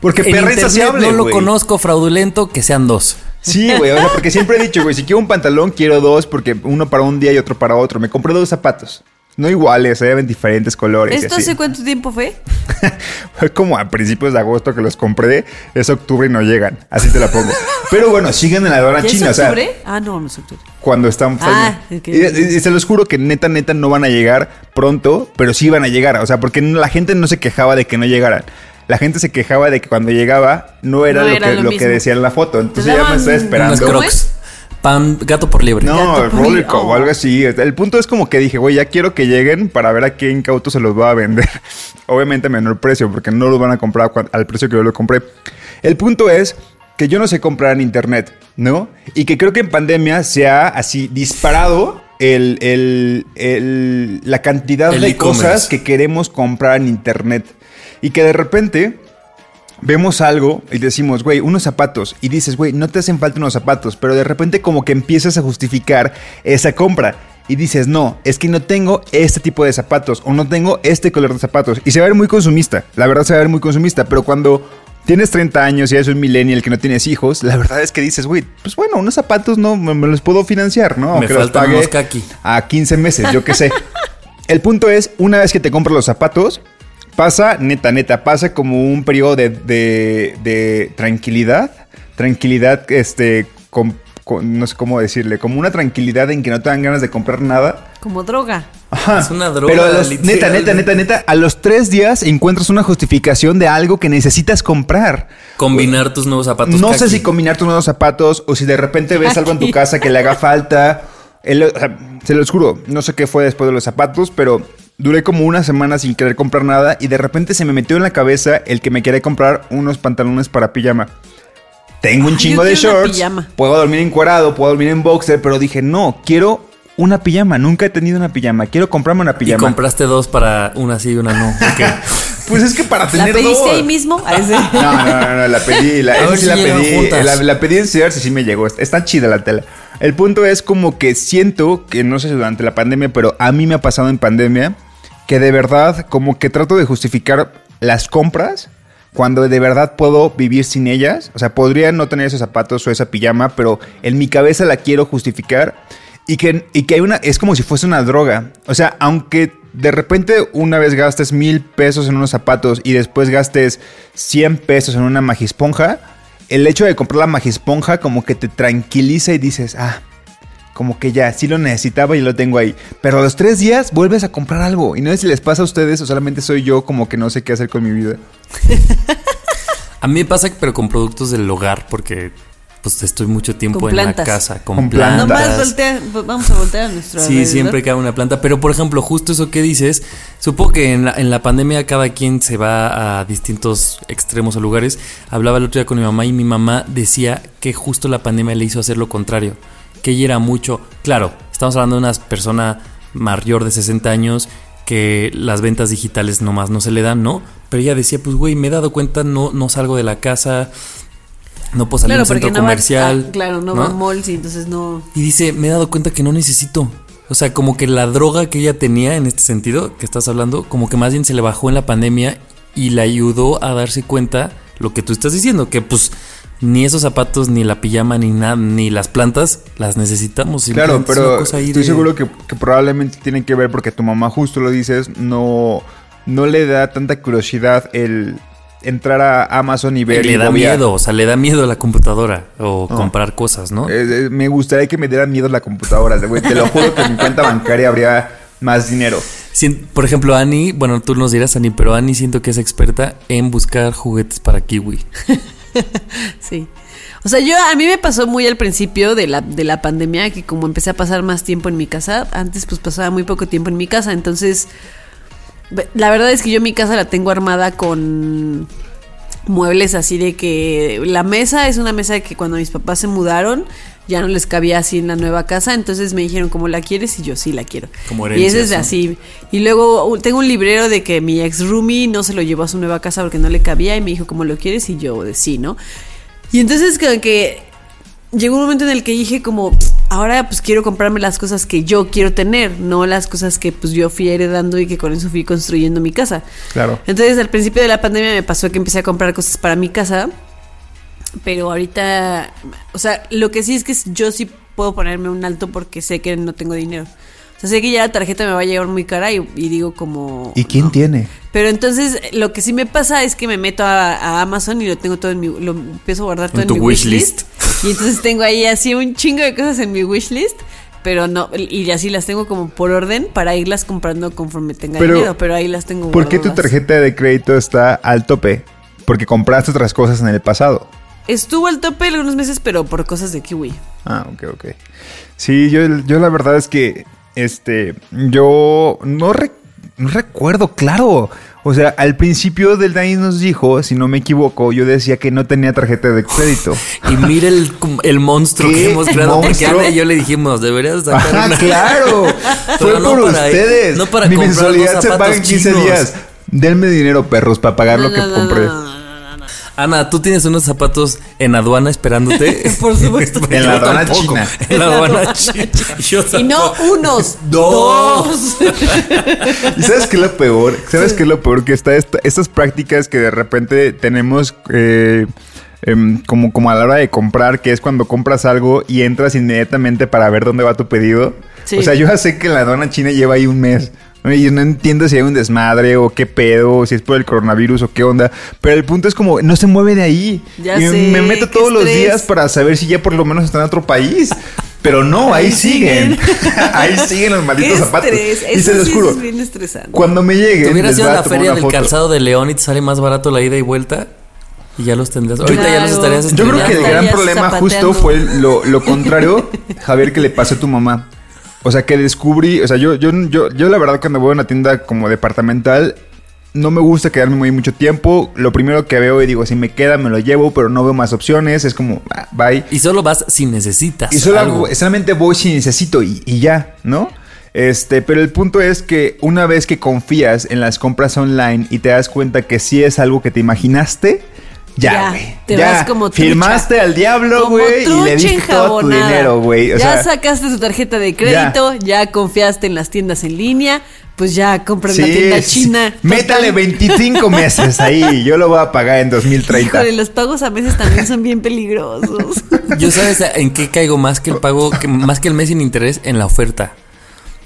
porque perra insaciable, no lo conozco fraudulento, que sean dos. Sí, güey, o sea, porque siempre he dicho, güey, si quiero un pantalón, quiero dos, porque uno para un día y otro para otro. Me compré dos zapatos. No iguales, se ven diferentes colores. ¿Esto hace cuánto tiempo fue? Fue como a principios de agosto que los compré. Es octubre y no llegan. Así te la pongo. Pero bueno, siguen en la aduana ¿Ya china. O es sea, octubre? ah, no, no es octubre. cuando están Ah, saliendo. ok. y, se los juro que neta, neta no van a llegar pronto, pero sí van a llegar. O sea, porque la gente no se quejaba de que no llegaran. La gente se quejaba de que cuando llegaba no era, No lo, era que, lo lo que decía en la foto. Entonces ya me Unas esperando. ¿Cómo crocs. Pan, gato por liebre. No, libre. o algo así. El punto es como que dije, güey, ya quiero que lleguen para ver a qué incauto se los va a vender. Obviamente a menor precio, porque no los van a comprar al precio que yo lo compré. El punto es que yo no sé comprar en internet, ¿no? Y que creo que en pandemia se ha así disparado el, el- el- la cantidad El de cosas que queremos comprar en internet. Y que de repente vemos algo y decimos, güey, unos zapatos. Y dices, güey, no te hacen falta unos zapatos. Pero de repente como que empiezas a justificar esa compra. Y dices, no, es que no tengo este tipo de zapatos. O no tengo este color de zapatos. Y se va a ver muy consumista. La verdad se va a ver muy consumista. Pero cuando tienes 30 años y eres un millennial que no tienes hijos, la verdad es que dices, güey, pues bueno, unos zapatos no me, me los puedo financiar, ¿no? Aunque los faltan pague a 15 meses, yo qué sé. El punto es, una vez que te compras los zapatos, pasa, neta, neta, pasa como un periodo de, de- de tranquilidad. Tranquilidad, este, con- con- no sé cómo decirle, como una tranquilidad en que no te dan ganas de comprar nada. Como droga. Ajá. Es una droga, Pero a los- neta, neta, neta, neta, a los tres días encuentras una justificación de algo que necesitas comprar. Combinar tus nuevos zapatos. No sé si combinar tus nuevos zapatos o si de repente ves algo en tu casa que le haga falta. El- o sea, se los juro, no sé qué fue después de los zapatos, pero duré como una semana sin querer comprar nada y de repente se me metió en la cabeza el que me quería comprar unos pantalones para pijama. Tengo un chingo yo de shorts, puedo dormir encuadrado, puedo dormir en boxer, pero dije, no, quiero una pijama, nunca he tenido una pijama, quiero comprarme una Y pijama. compraste dos para una sí y una no. Pues es que para ¿La tener pediste dos. ahí mismo? Ah, ese. No, no, no, no, la pedí. La, esa sí si la pedí. La, la pedí en Sears y sí me llegó. Está chida la tela. El punto es como que siento que, no sé si durante la pandemia, pero a mí me ha pasado en pandemia que de verdad como que trato de justificar las compras cuando de verdad puedo vivir sin ellas. O sea, podría no tener esos zapatos o esa pijama, pero en mi cabeza la quiero justificar. Y que, y que hay una, es como si fuese una droga. O sea, aunque de repente una vez gastes mil pesos en unos zapatos y después gastes 100 pesos en una magisponja, el hecho de comprar la magisponja como que te tranquiliza y dices, ah, como que ya, sí lo necesitaba y lo tengo ahí. Pero a los tres días vuelves a comprar algo. Y no sé si les pasa a ustedes o solamente soy yo como que no sé qué hacer con mi vida. A mí me pasa, pero con productos del hogar, porque pues estoy mucho tiempo Con en plantas. la casa con, Con plantas. plantas. Nomás voltea, vamos a voltear a nuestro Sí, alrededor. siempre cae una planta. Pero, por ejemplo, justo eso que dices, supongo que en la, en la pandemia cada quien se va a distintos extremos o lugares. Hablaba el otro día con mi mamá y mi mamá decía que justo la pandemia le hizo hacer lo contrario. Que ella era mucho. Claro, estamos hablando de una persona mayor de 60 años que las ventas digitales nomás no se le dan, ¿no? Pero ella decía, pues, güey, me he dado cuenta, no, no salgo de la casa, no puedo salir a Claro, un centro no comercial. va, ah, claro, no, va a malls y entonces no. Y dice, me he dado cuenta que no necesito. O sea, como que la droga que ella tenía en este sentido que estás hablando, como que más bien se le bajó en la pandemia y le ayudó a darse cuenta lo que tú estás diciendo, que pues ni esos zapatos, ni la pijama, ni nada, ni las plantas las necesitamos. Claro, pero estoy de- seguro que, que probablemente tiene que ver porque tu mamá justo lo dices, no, no le da tanta curiosidad el entrar a Amazon y ver. le y da bobear. miedo, o sea, le da miedo a la computadora o No. comprar cosas, ¿no? Eh, eh, me gustaría que me diera miedo la computadora. güey. Te lo juro que en mi cuenta bancaria habría más dinero. Sien- Por ejemplo, Ani, bueno, tú nos dirás, Ani, pero Ani siento que es experta en buscar juguetes para Kiwi. Sí. O sea, yo a mí me pasó muy al principio de la, de la pandemia que como empecé a pasar más tiempo en mi casa, antes pues pasaba muy poco tiempo en mi casa, entonces la verdad es que yo mi casa la tengo armada con muebles así de que la mesa es una mesa que cuando mis papás se mudaron ya no les cabía así en la nueva casa, entonces me dijeron cómo la quieres y yo sí la quiero. Como y ese es así. Y luego tengo un librero de que mi ex roomie no se lo llevó a su nueva casa porque no le cabía y me dijo cómo lo quieres y yo de sí, ¿no? Y entonces como que llegó un momento en el que dije como, ahora pues quiero comprarme las cosas que yo quiero tener, no las cosas que pues yo fui heredando y que con eso fui construyendo mi casa. Claro. Entonces al principio de la pandemia me pasó que empecé a comprar cosas para mi casa, pero ahorita, o sea, lo que sí es que yo sí puedo ponerme un alto porque sé que no tengo dinero. O sea, sé que ya la tarjeta me va a llegar muy cara y, y digo como... ¿Y quién no. tiene? Pero entonces lo que sí me pasa es que me meto a, a Amazon y lo tengo todo en mi... Lo empiezo a guardar todo En en, tu mi wishlist. wishlist. Y entonces tengo ahí así un chingo de cosas en mi wishlist. Pero no, y así las tengo como por orden para irlas comprando conforme tenga Pero, dinero. Pero ahí las tengo ¿Por qué tu tarjeta de crédito está al tope? Porque compraste otras cosas en el pasado. Estuvo al tope algunos meses, pero por cosas de kiwi. Ah, ok, ok. Sí, yo, yo la verdad es que, este, yo no, re- no recuerdo, claro. O sea, al principio del año nos dijo, si no me equivoco, yo decía que no tenía tarjeta de crédito. Y mira el, el monstruo ¿Qué que hemos creado. Porque monstruo? Ana y yo le dijimos, deberías sacar Ajá, una. claro. Fue no por para- ustedes. no para Mi comprar mensualidad se paga en zapatos 15 chinos. días. Denme dinero, perros, para pagar lo No, que no, no, compré. Ana, tú tienes unos zapatos en aduana esperándote. Por supuesto. En la aduana tampoco. china. En la aduana china. Y no unos, Dos. ¿Y sabes qué es lo peor? ¿Sabes qué es lo peor? Que está esta- estas prácticas que de repente tenemos eh, em, como, como a la hora de comprar, que es cuando compras algo y entras inmediatamente para ver dónde va tu pedido. Sí. O sea, yo ya sé que la aduana china lleva ahí un mes. Y no entiendo si hay un desmadre o qué pedo, o si es por el coronavirus o qué onda. Pero el punto es como, no se mueve de ahí. Ya y sé, me meto todos los días para saber si ya por lo menos está en otro país. Pero no, ahí, Ahí siguen. siguen. ahí siguen los Qué malditos zapatos. estrés. Y Eso se los sí juro. es bien estresante. Cuando me lleguen, Te hubieras ido a la feria del foto. calzado de León y te sale más barato la ida y vuelta. Y ya los tendrías. Ahorita ya los estarías Yo creo que el gran problema zapateando. justo fue lo, lo contrario, Javier, que le pasó a tu mamá. O sea, que descubrí, o sea, yo, yo, yo, yo la verdad cuando voy a una tienda como departamental, no me gusta quedarme muy mucho tiempo. Lo primero que veo y digo, si me queda, me lo llevo, pero no veo más opciones. Es como, ah, bye. Y solo vas si necesitas. Y solo algo. solamente voy si necesito y, y ya, ¿no? Este, pero el punto es que una vez que confías en las compras online y te das cuenta que sí es algo que te imaginaste, ya, Ya, güey. te ya, vas como trucha. firmaste al diablo, güey, y le diste todo tu dinero, güey. Ya sea, sacaste tu tarjeta de crédito, ya. confiaste en las tiendas en línea, pues ya compras la sí, tienda sí. china. Métale Total. 25 meses ahí, yo lo voy a pagar en 2030. Híjole, los pagos a meses también son bien peligrosos. Yo sabes en qué caigo más que el pago, que, más que el mes sin interés, en la oferta.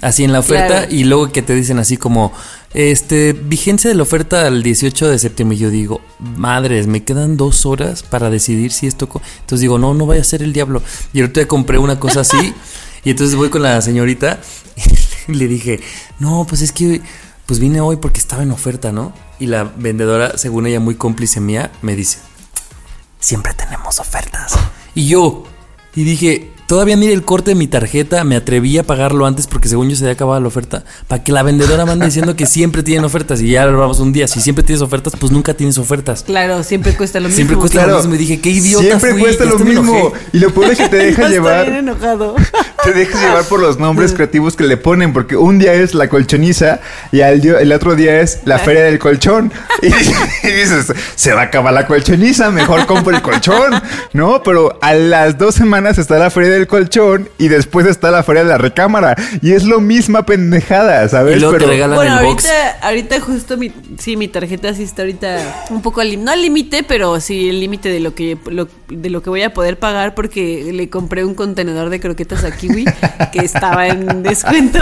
Así en la oferta Claro. y luego que te dicen así como, este, vigencia de la oferta al 18 de septiembre. Y yo digo, madres, me quedan dos horas para decidir si esto... co-". Entonces digo, no, no vaya a ser el diablo. Y ahorita compré una cosa así y entonces voy con la señorita y le dije, no, pues es que, pues vine hoy porque estaba en oferta, ¿no? Y la vendedora, según ella muy cómplice mía, me dice, siempre tenemos ofertas. Y yo, y dije, todavía mire el corte de mi tarjeta, me atreví a pagarlo antes porque según yo se había acabado la oferta, para que la vendedora me ande diciendo que siempre tienen ofertas y ya lo vamos un día, si siempre tienes ofertas, pues nunca tienes ofertas. claro, siempre cuesta lo mismo. Siempre cuesta lo mismo y dije, qué idiota Siempre fui, cuesta lo mismo. Y lo peor es que te deja Está bien llevar. enojado. Te dejas llevar por los nombres creativos que le ponen, porque un día es la colchoniza y al el otro día es la feria del colchón. Y, y dices, se va a acabar la colchoniza, mejor compro el colchón, ¿no? Pero a las dos semanas está la feria del colchón y después está la feria de la recámara. Y es lo misma pendejada, ¿sabes? Y luego te Pero- regalan Bueno, el box. ahorita, ahorita justo mi, sí, mi tarjeta sí está ahorita un poco al límite, no al límite, pero sí el límite de lo que lo- de lo que voy a poder pagar porque le compré un contenedor de croquetas a Kiwi que estaba en descuento.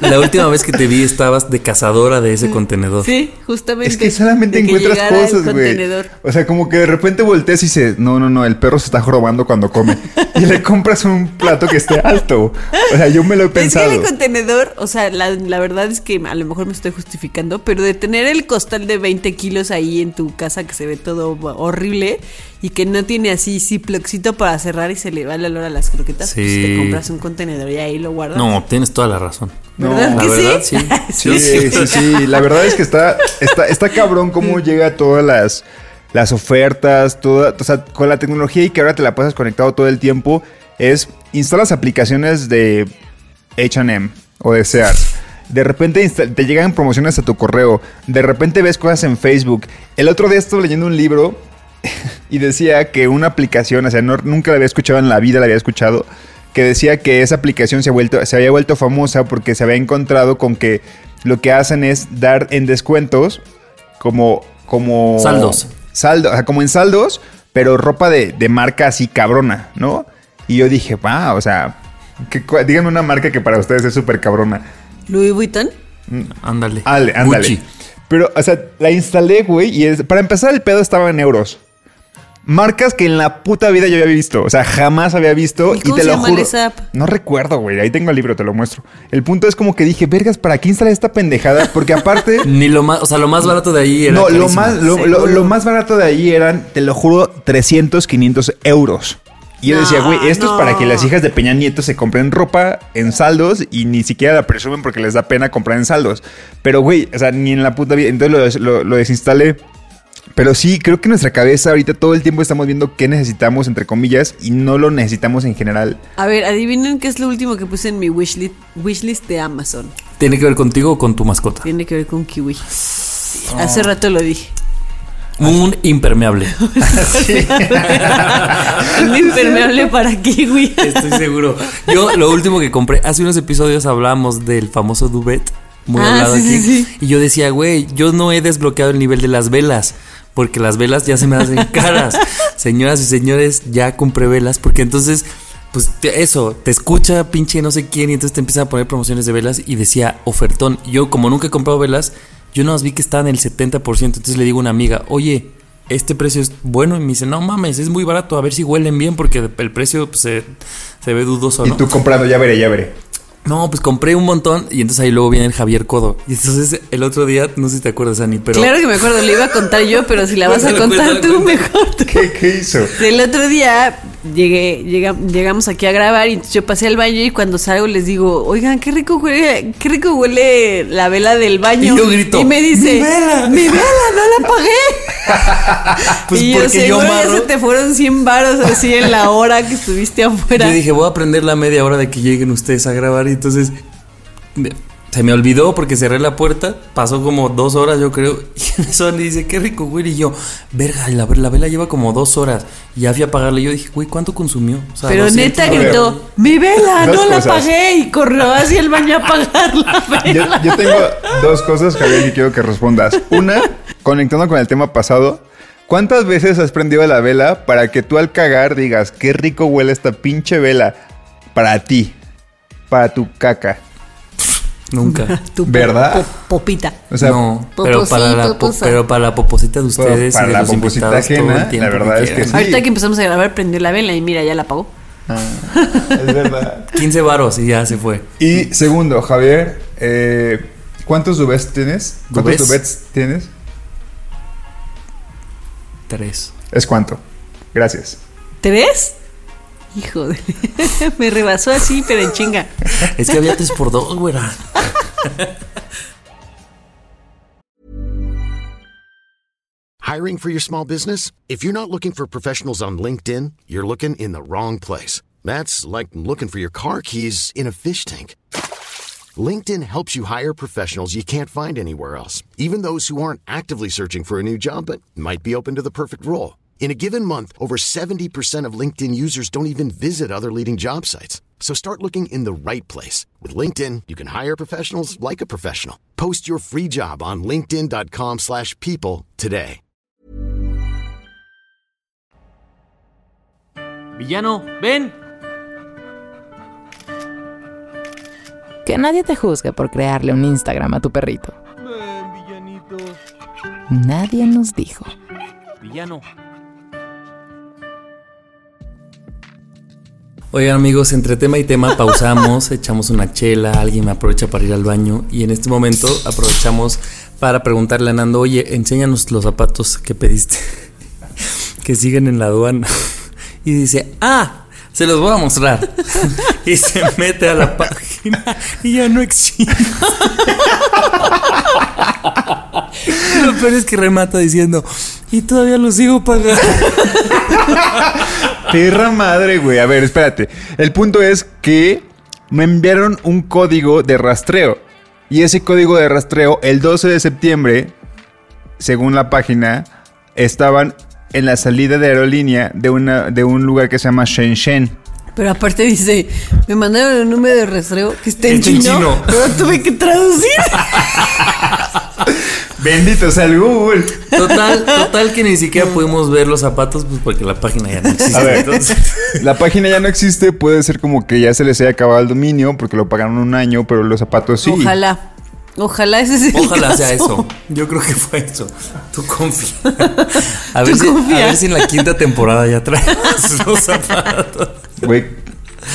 La última vez que te vi estabas de cazadora de ese contenedor. Sí, justamente. Es que solamente que encuentras cosas, güey. O sea, como que de repente volteas y dices, no, no, no, el perro se está jorobando cuando come. y le compras un plato que esté alto. O sea, yo me lo he Es que pensado. el contenedor, o sea, la, la verdad es que a lo mejor me estoy justificando, pero de tener el costal de 20 kilos ahí en tu casa que se ve todo horrible y que no tiene así ziploxito para cerrar y se le va el olor a las croquetas, pues Sí. te compras un contenedor y ahí lo guardas. No, tienes toda la razón. ¿Verdad No, la verdad, sí? sí. Sí, sí, sí. La verdad es que está, está, está cabrón cómo llega todas las, las ofertas, toda, o sea, con la tecnología y que ahora te la pasas conectado todo el tiempo, es instalas aplicaciones de H&M o de Sears. De repente te llegan promociones a tu correo. De repente ves cosas en Facebook. El otro día estuve leyendo un libro y decía que una aplicación, o sea, no- nunca la había escuchado en la vida, la había escuchado, que decía que esa aplicación se, ha vuelto, se había vuelto famosa porque se había encontrado con que lo que hacen es dar en descuentos como... como Saldos. Saldo, o sea, como en saldos, pero ropa de, de marca así cabrona, ¿no? Y yo dije, wow, o sea, que, díganme una marca que para ustedes es súper cabrona. Louis Vuitton. Ándale. Ándale, ándale. Gucci. Pero, o sea, la instalé, güey, y es- para empezar el pedo estaba en euros. Marcas que en la puta vida yo había visto. O sea, jamás había visto. ¿Y Y, cómo te se lo llama juro. esa app? No recuerdo, güey. Ahí tengo el libro, te lo muestro. El punto es como que dije, vergas, ¿para qué instalé esta pendejada? Porque aparte. Ni lo más, o sea, lo más barato de ahí era. no, lo más, lo, lo más barato de ahí eran, te lo juro, 300, 500 euros. Y yo decía, güey, esto no. es para que las hijas de Peña Nieto se compren ropa en saldos y ni siquiera la presumen porque les da pena comprar en saldos. Pero, güey, o sea, ni en la puta vida. Entonces lo, lo- lo desinstalé. Pero sí, creo que en nuestra cabeza ahorita todo el tiempo estamos viendo qué necesitamos, entre comillas, y no lo necesitamos en general. A ver, adivinen qué es lo último que puse en mi wishlist, wishlist de Amazon. ¿Tiene que ver contigo o con tu mascota? Tiene que ver con kiwi. Sí, Hace rato lo dije. Un impermeable. Un impermeable para kiwi. Estoy seguro. Yo lo último que compré, hace unos episodios hablábamos del famoso duvet, muy Ah, hablado sí, aquí. sí, sí. Y yo decía, güey, yo no he desbloqueado el nivel de las velas. Porque las velas ya se me hacen caras. Señoras y señores, ya compré velas. Porque entonces, pues te- eso, te escucha pinche no sé quién. Y entonces te empiezan a poner promociones de velas. Y decía ofertón. Yo, como nunca he comprado velas, yo no vi que estaban en el 70%. Entonces le digo a una amiga, oye, este precio es bueno. Y me dice, no mames, es muy barato. A ver si huelen bien. Porque el precio pues, se, se ve dudoso, Y ¿no? tú comprando, ya veré, ya veré. No, pues compré un montón y entonces ahí luego viene el Javier Codo. Y entonces el otro día, no sé si te acuerdas, Ani, pero... Claro que me acuerdo, le iba a contar yo, pero si la vas a contar tú, mejor tú. ¿Qué, qué hizo? El otro día llegué, llega- llegamos aquí a grabar y yo pasé al baño y cuando salgo les digo, oigan, qué rico huele, qué rico huele la vela del baño. Y yo grito, Y me dice, "¡Mi vela!" ¡Mi vela! ¡No la pagué! Pues y yo, porque yo seguro ya se te fueron 100 varos así en la hora que estuviste afuera. Yo dije, voy a prender la media hora de que lleguen ustedes a grabar. Y entonces se me olvidó porque cerré la puerta. Pasó como dos horas, yo creo. Y Ani dice, qué rico, güey. Y yo, verga, la, la vela lleva como dos horas. Y ya fui a pagarle. Y yo dije, güey, ¿cuánto consumió? O sea, pero 200 neta gritó, ¡Mi vela! ¡No la cosas. pagué! Y corrió hacia el baño a pagar la Yo, vela. yo tengo dos cosas, Javier, que quiero que respondas. Una, conectando con el tema pasado. ¿Cuántas veces has prendido la vela para que tú al cagar digas, qué rico huele esta pinche vela? Para ti, para tu caca. Nunca. Tu ¿Verdad? po- popita. O sea, no, pero para, la, po- pero para la poposita de ustedes para y de la los poposita ajena, la verdad es que sí. Ahorita que empezamos a grabar, prendió la vela y mira, ya la apagó. es verdad. 15 varos y ya se fue. Y segundo, Javier, eh, ¿cuántos duvets tienes? ¿Cuántos duvets tienes? Tres. ¿Es cuánto? Gracias. ¿Tres? Hijo de... Me rebasó así, pero en chinga. Es que había tres por dos, güera. Hiring for your small business? If you're not looking for professionals on LinkedIn, you're looking in the wrong place. That's like looking for your car keys in a fish tank. LinkedIn helps you hire professionals you can't find anywhere else, even those who aren't actively searching for a new job but might be open to the perfect role. In a given month, over 70% of LinkedIn users don't even visit other leading job sites. So start looking in the right place. With LinkedIn, you can hire professionals like a professional. Post your free job on linkedin.com/people slash people today. Villano, ven. Que nadie te juzgue por crearle un Instagram a tu perrito. Nadie nos dijo. Villano. Oigan amigos, entre tema y tema pausamos, echamos una chela, alguien me aprovecha para ir al baño y en este momento aprovechamos para preguntarle a Nando, oye, enséñanos los zapatos que pediste, que siguen en la aduana. Y dice, ah, se los voy a mostrar. Y se mete a la página y ya no existe. Lo peor es que remata diciendo, y todavía lo sigo pagando. Perra madre, güey. A ver, espérate. El punto es que me enviaron un código de rastreo. Y ese código de rastreo, el 12 de septiembre, según la página, estaban en la salida de aerolínea de, una, de un lugar que se llama Shenzhen. Pero aparte dice, me mandaron un número de rastreo que está en Está en chino, chino. pero tuve que traducir. Bendito sea el Google. Total, total que ni siquiera pudimos ver los zapatos, pues porque la página ya no existe. A ver. Entonces, La página ya no existe, puede ser como que ya se les haya acabado el dominio porque lo pagaron un año, pero los zapatos sí. Ojalá. Ojalá ese sea el ojalá sea eso. Yo creo que fue eso. Tú confía. A Tú ver, si, a ver si en la quinta temporada ya traes los zapatos. Güey,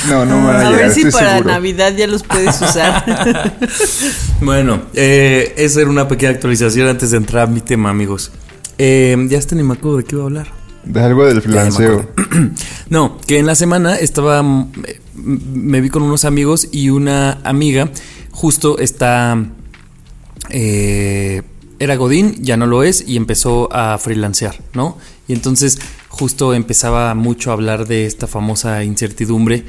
no, no me van a, A llegar, ver si estoy para seguro. Navidad ya los puedes usar. Bueno, eh, esa era una pequeña actualización antes de entrar a mi tema, amigos. Eh, ya hasta ni me acuerdo de qué iba a hablar. De algo del acordé. No, que en la semana estaba. mm, eh, Me vi con unos amigos y una amiga justo está. eh, era Godín, ya no lo es, y empezó a freelancear, ¿no? Y entonces justo empezaba mucho a hablar de esta famosa incertidumbre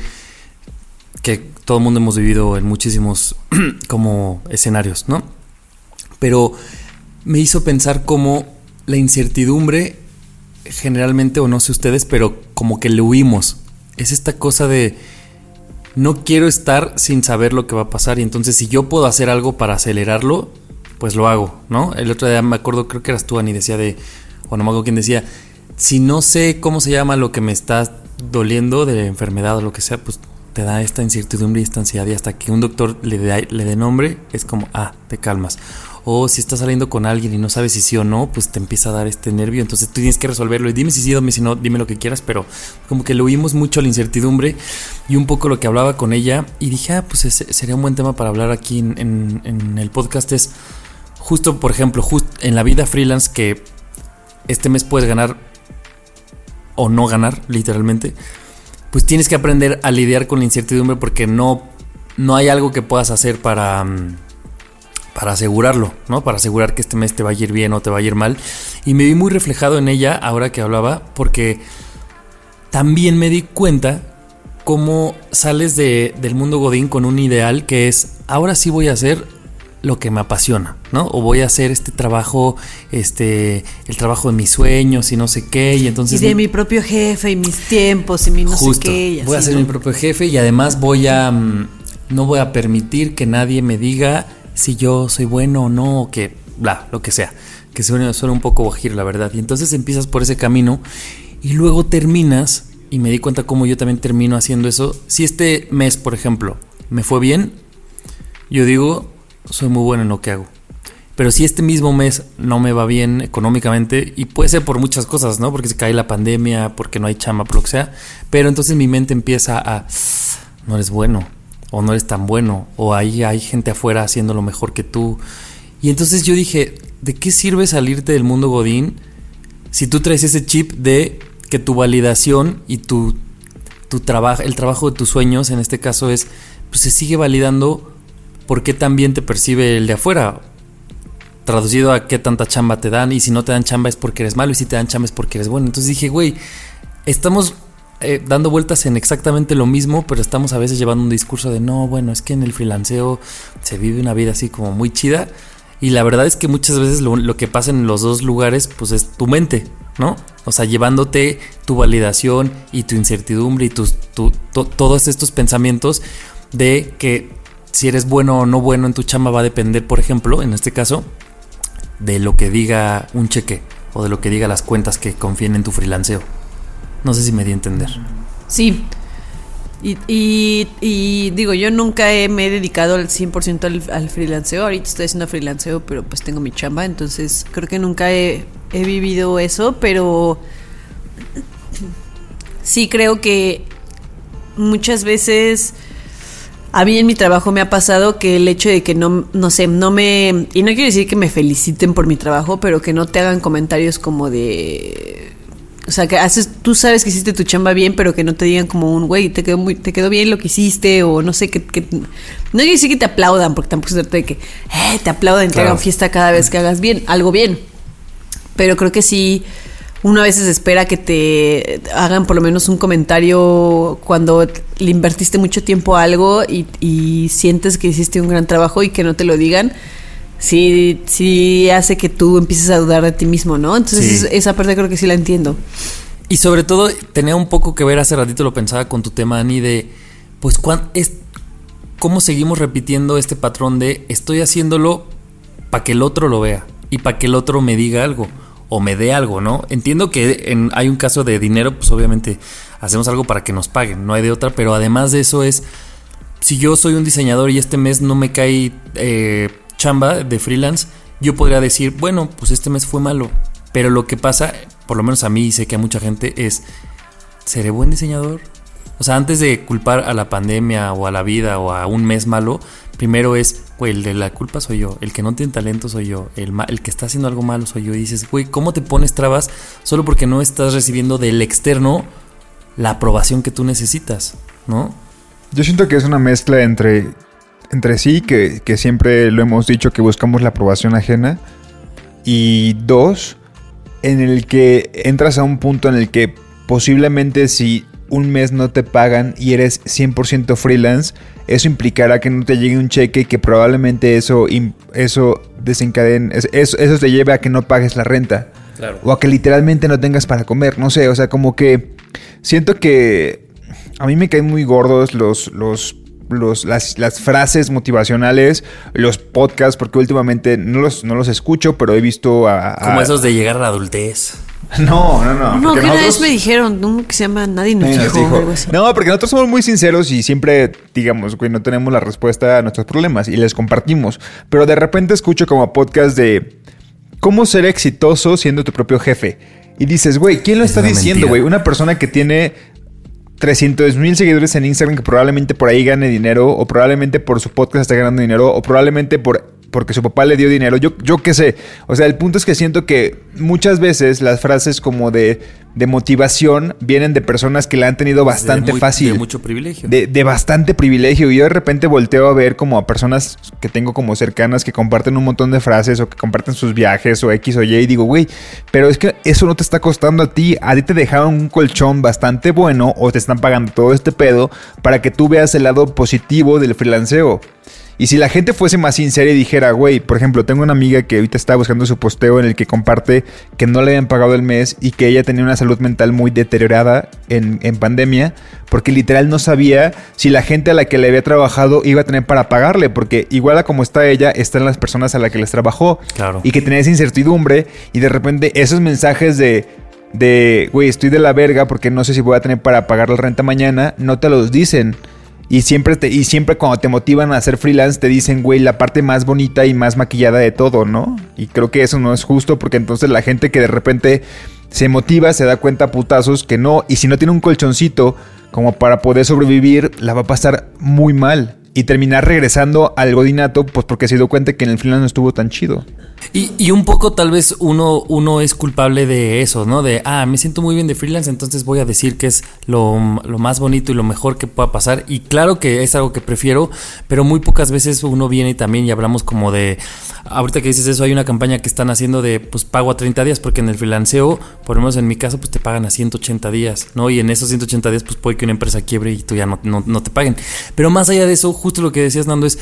que todo el mundo hemos vivido en muchísimos como escenarios, ¿no? Pero me hizo pensar cómo la incertidumbre generalmente, o no sé ustedes, pero como que le huimos. Es esta cosa de no quiero estar sin saber lo que va a pasar y entonces si yo puedo hacer algo para acelerarlo, pues lo hago, ¿no? El otro día me acuerdo, creo que eras tú, Ani, decía de, o no me acuerdo quién decía, si no sé cómo se llama lo que me está doliendo de enfermedad o lo que sea, pues te da esta incertidumbre y esta ansiedad y hasta que un doctor le dé le dé nombre es como, ah, te calmas. O si estás saliendo con alguien y no sabes si sí o no, pues te empieza a dar este nervio. Entonces tú tienes que resolverlo. Y dime si sí, dime si no, dime lo que quieras. Pero como que le huimos mucho a la incertidumbre y un poco lo que hablaba con ella. Y dije, ah, pues sería un buen tema para hablar aquí en, en- en el podcast. Es justo, por ejemplo, just en la vida freelance que este mes puedes ganar o no ganar, literalmente. Pues tienes que aprender a lidiar con la incertidumbre porque no, no hay algo que puedas hacer para... mm, para asegurarlo, ¿no? Para asegurar que este mes te va a ir bien o te va a ir mal. Y me vi muy reflejado en ella ahora que hablaba, porque también me di cuenta cómo sales de- del mundo Godín con un ideal que es, ahora sí voy a hacer lo que me apasiona, ¿no? O voy a hacer este trabajo, este, el trabajo de mis sueños y no sé qué, y y entonces... de mi propio jefe y mis tiempos y mi no Justo. sé qué. y voy a ser ¿no? mi propio jefe y además voy a mm, no voy a permitir que nadie me diga si yo soy bueno o no o que bla, lo que sea. Que suena, suena un poco guajiro, la verdad. Y entonces empiezas por ese camino y luego terminas y me di cuenta cómo yo también termino haciendo eso. Si este mes, por ejemplo, me fue bien, yo digo, soy muy bueno en lo que hago. Pero si este mismo mes no me va bien económicamente, y puede ser por muchas cosas, ¿no? Porque se cae la pandemia, porque no hay chamba, por lo que sea. Pero entonces mi mente empieza a, no eres bueno, o no eres tan bueno, o ahí hay gente afuera haciendo lo mejor que tú. Y entonces yo dije, ¿de qué sirve salirte del mundo Godín si tú traes ese chip de que tu validación y tu, tu trabajo, el trabajo de tus sueños, en este caso es, pues se sigue validando porque también te percibe el de afuera. Traducido a qué tanta chamba te dan y si no te dan chamba es porque eres malo y si te dan chamba es porque eres bueno. Entonces dije, güey, estamos eh, dando vueltas en exactamente lo mismo, pero estamos a veces llevando un discurso de no, bueno, es que en el freelanceo se vive una vida así como muy chida. Y la verdad es que muchas veces lo, que pasa en los dos lugares, pues es tu mente, ¿no? O sea, llevándote tu validación y tu incertidumbre y tus, tu- to- todos estos pensamientos de que si eres bueno o no bueno en tu chamba va a depender, por ejemplo, en este caso, de lo que diga un cheque o de lo que diga las cuentas que confíen en tu freelanceo. No sé si me di a entender. Sí. Y, digo, yo nunca he- me he dedicado al 100% al, al freelanceo. Ahorita estoy haciendo freelanceo, pero pues tengo mi chamba. Entonces creo que nunca he vivido eso, pero sí creo que muchas veces a mí en mi trabajo me ha pasado que el hecho de que no, no sé, no me... Y no quiero decir que me feliciten por mi trabajo, pero que no te hagan comentarios como de... O sea, que haces, tú sabes que hiciste tu chamba bien, pero que no te digan como un, güey, te quedó, muy, te quedó bien lo que hiciste, o no sé, que... que no quiero decir que te aplaudan, porque tampoco se trata de que eh, te aplaudan, te Claro. hagan fiesta cada vez que hagas bien, algo bien. Pero creo que sí, uno a veces espera que te hagan por lo menos un comentario cuando le invertiste mucho tiempo a algo y, y sientes que hiciste un gran trabajo y que no te lo digan. sí, sí hace que tú empieces a dudar de ti mismo, ¿no? Entonces Sí. esa parte creo que sí la entiendo. Y sobre todo tenía un poco que ver, hace ratito lo pensaba con tu tema, Ani, de pues cuán, es, cómo seguimos repitiendo este patrón de estoy haciéndolo para que el otro lo vea y para que el otro me diga algo o me dé algo, ¿no? Entiendo que en- hay un caso de dinero, pues obviamente hacemos algo para que nos paguen, no hay de otra, pero además de eso es, si yo soy un diseñador y este mes no me cae eh, chamba de freelance, yo podría decir, bueno, pues este mes fue malo. Pero lo que pasa, por lo menos a mí y sé que a mucha gente, es, ¿seré buen diseñador? O sea, antes de culpar a la pandemia o a la vida o a un mes malo, primero es, güey, el de la culpa soy yo, el que no tiene talento soy yo, el, el que está haciendo algo malo soy yo. Y dices, güey, ¿cómo te pones trabas solo porque no estás recibiendo del externo la aprobación que tú necesitas? ¿No? Yo siento que es una mezcla entre, entre sí, que, que siempre lo hemos dicho que buscamos la aprobación ajena. Y dos, en el que entras a un punto en el que posiblemente si un mes no te pagan y eres 100% freelance, eso implicará que no te llegue un cheque y que probablemente eso, eso desencadene, eso, eso te lleve a que no pagues la renta. Claro. O a que literalmente no tengas para comer. No sé, o sea, como que siento que a mí me caen muy gordos los, los, los, las, las frases motivacionales, los podcasts, porque últimamente no los, no los escucho, pero he visto a... a- Como esos de llegar a la adultez. No, no, no. No, que una vez me dijeron, uno que se llama Nadie nos Nadie nos dijo, dijo. algo así. No, porque nosotros somos muy sinceros y siempre, digamos, güey, no tenemos la respuesta a nuestros problemas y les compartimos. Pero de repente escucho como podcast de cómo ser exitoso siendo tu propio jefe. Y dices, güey, ¿quién lo Es está diciendo, mentira. güey? Una persona que tiene 300 mil seguidores en Instagram que probablemente por ahí gane dinero o probablemente por su podcast está ganando dinero o probablemente por porque su papá le dio dinero, yo, yo qué sé. O sea, el punto es que siento que muchas veces las frases como de, de motivación vienen de personas que la han tenido bastante De muy- fácil. De mucho privilegio. De, de bastante privilegio. Y yo de repente volteo a ver como a personas que tengo como cercanas que comparten un montón de frases o que comparten sus viajes o X o Y. Y digo, güey, pero es que eso no te está costando a ti. A ti te dejaron un colchón bastante bueno o te están pagando todo este pedo para que tú veas el lado positivo del freelanceo. Y si la gente fuese más sincera y dijera, güey, por ejemplo, tengo una amiga que ahorita está buscando su posteo en el que comparte que no le habían pagado el mes y que ella tenía una salud mental muy deteriorada en, en pandemia, porque literal no sabía si la gente a la que le había trabajado iba a tener para pagarle, porque igual a como está ella, están las personas a las que les trabajó. Claro. Y que tenía esa incertidumbre y de repente esos mensajes de... De, güey, estoy de la verga porque no sé si voy a tener para pagar la renta mañana, no te los dicen. Y siempre, te, y siempre cuando te motivan a hacer freelance te dicen, güey, la parte más bonita y más maquillada de todo, ¿no? Y creo que eso no es justo porque entonces la gente que de repente se motiva se da cuenta a putazos que no. Y si no tiene un colchoncito como para poder sobrevivir, la va a pasar muy mal. Y terminar regresando al godinato, pues porque se dio cuenta que en el freelance no estuvo tan chido. Y, y un poco tal vez uno, uno es culpable de eso, ¿no? De, ah, me siento muy bien de freelance, entonces voy a decir que es lo, lo más bonito y lo mejor que pueda pasar. Y claro que es algo que prefiero, pero muy pocas veces uno viene también y hablamos como de, ahorita que dices eso, hay una campaña que están haciendo de, pues pago a 30 días, porque en el freelanceo, por lo menos en mi caso, pues te pagan a 180 días, ¿no? Y en esos 180 días, pues puede que una empresa quiebre y tú ya no, no, no te paguen. Pero más allá de eso, justo lo que decías, Nando, es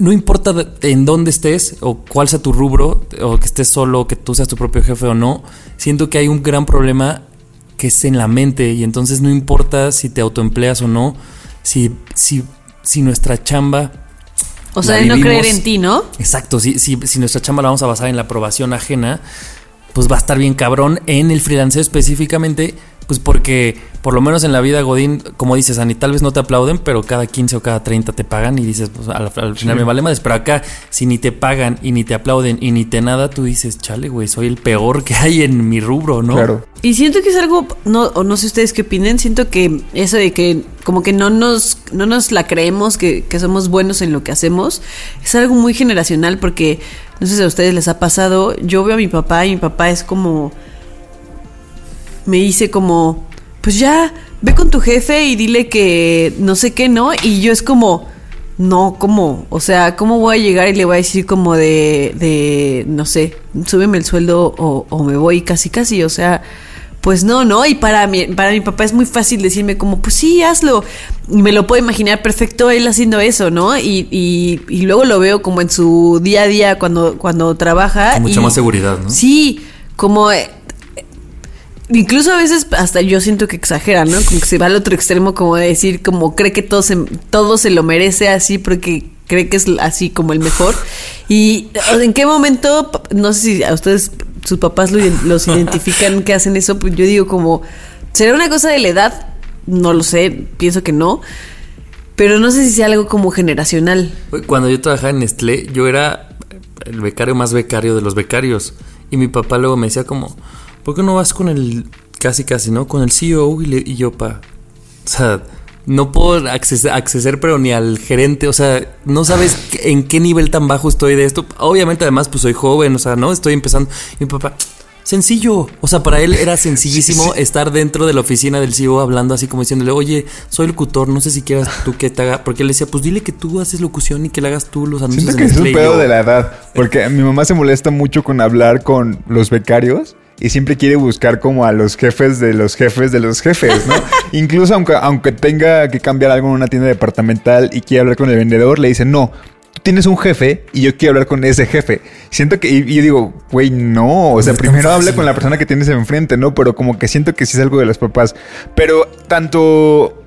no importa en dónde estés o cuál sea tu rubro, o que estés solo, que tú seas tu propio jefe o no, siento que hay un gran problema que es en la mente y entonces no importa si te autoempleas o no, si, si, si nuestra chamba... O sea, de no creer en ti, ¿no? Exacto, si, si, si nuestra chamba la vamos a basar en la aprobación ajena, pues va a estar bien cabrón en el freelanceo específicamente, pues porque por lo menos en la vida Godín, como dices, Ani, tal vez no te aplauden, pero cada 15 o cada 30 te pagan y dices, pues al, al final me vale más, pero acá si ni te pagan y ni te aplauden y ni te nada, tú dices, chale, güey, soy el peor que hay en mi rubro, ¿no? Claro. Y siento que es algo, no, o no sé ustedes qué opinen, siento que eso de que como que no nos, no nos la creemos que, que somos buenos en lo que hacemos, es algo muy generacional porque no sé si a ustedes les ha pasado, yo veo a mi papá y mi papá es como, me dice como, pues ya, ve con tu jefe y dile que no sé qué, ¿no? Y yo es como, no, ¿cómo? O sea, ¿cómo voy a llegar y le voy a decir como de, de no sé, súbeme el sueldo o, o me voy casi casi? O sea, pues no, ¿no? Y para mi, para mi papá es muy fácil decirme como, pues sí, hazlo. Y me lo puedo imaginar perfecto él haciendo eso, ¿no? Y, y, y luego lo veo como en su día a día cuando, cuando trabaja. Con mucha y- más seguridad, ¿no? Sí, como... Incluso a veces hasta yo siento que exagera, ¿no? Como que se va al otro extremo, como de decir, como cree que todo se, todo se lo merece así porque cree que es así como el mejor. Y en qué momento, no sé si a ustedes, sus papás lo los identifican que hacen eso, pues yo digo como, ¿será una cosa de la edad? No lo sé, pienso que no. Pero no sé si sea algo como generacional. Cuando yo trabajaba en Nestlé, yo era el becario más becario de los becarios. Y mi papá luego me decía como, ¿por qué no vas con el, casi casi, ¿no? Con el CEO y, le- y yo, pa. O sea, no puedo acceder, acceder, pero ni al gerente. O sea, no sabes en qué nivel tan bajo estoy de esto. Obviamente, además, pues soy joven, o sea, ¿no? Estoy empezando. Y mi papá, sencillo. O sea, para él era sencillísimo estar dentro de la oficina del CEO hablando así como diciéndole, oye, soy locutor, no sé si quieras tú que te haga. Porque él decía, pues dile que tú haces locución y que le hagas tú los anuncios. Siento en que es un Nestlé". Y pedo de la edad. Porque mi mamá se molesta mucho con hablar con los becarios y siempre quiere buscar como a los jefes de los jefes de los jefes, ¿no? Incluso aunque, aunque tenga que cambiar algo en una tienda departamental y quiera hablar con el vendedor, le dice, no. tú Tienes un jefe y yo quiero hablar con ese jefe. Siento que, y, y yo digo, güey, no. O sea, No primero habla con la persona que tienes enfrente, ¿no? Pero como que siento que sí es algo de los papás. Pero tanto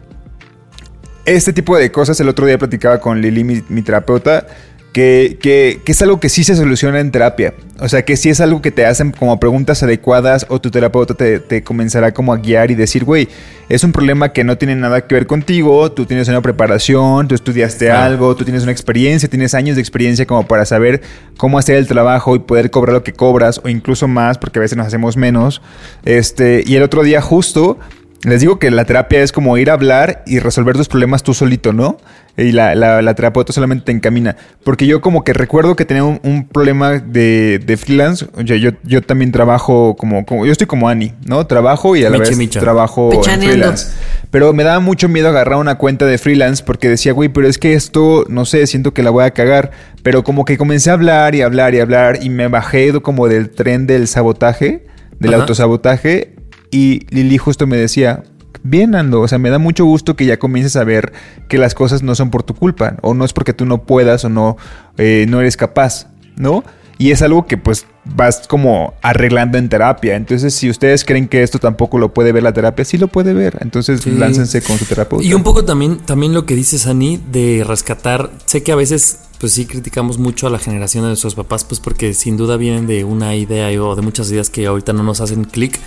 este tipo de cosas, el otro día platicaba con Lili, mi, mi terapeuta, que, que- que es algo que sí se soluciona en terapia. O sea, que sí es algo que te hacen como preguntas adecuadas o tu terapeuta te, te comenzará como a guiar y decir, güey, es un problema que no tiene nada que ver contigo, tú tienes una preparación, tú estudiaste algo, tú tienes una experiencia, tienes años de experiencia como para saber cómo hacer el trabajo y poder cobrar lo que cobras o incluso más, porque a veces nos hacemos menos. Este, y el otro día justo les digo que la terapia es como ir a hablar y resolver tus problemas tú solito, ¿no? Y la, la, la terapeuta solamente te encamina. Porque yo como que recuerdo que tenía un, un problema de, de freelance. O sea, yo, yo también trabajo como, como... Yo estoy como Ani, ¿no? Trabajo y a la vez micha. trabajo en freelance. Pero me daba mucho miedo agarrar una cuenta de freelance porque decía, güey, pero es que esto, no sé, siento que la voy a cagar. Pero como que comencé a hablar y hablar y hablar y me bajé como del tren del sabotaje, del Ajá. autosabotaje. Y Lili justo me decía, bien Ando, o sea, me da mucho gusto que ya comiences a ver que las cosas no son por tu culpa, o no es porque tú no puedas o no, eh, no eres capaz, ¿no? Y es algo que pues vas como arreglando en terapia. Entonces, si ustedes creen que esto tampoco lo puede ver la terapia, sí lo puede ver. Entonces, Sí. láncense con su terapeuta. Y un poco también, también lo que dice Sani de rescatar. Sé que a veces, pues sí, criticamos mucho a la generación de nuestros papás, pues porque sin duda vienen de una idea o de muchas ideas que ahorita no nos hacen clic.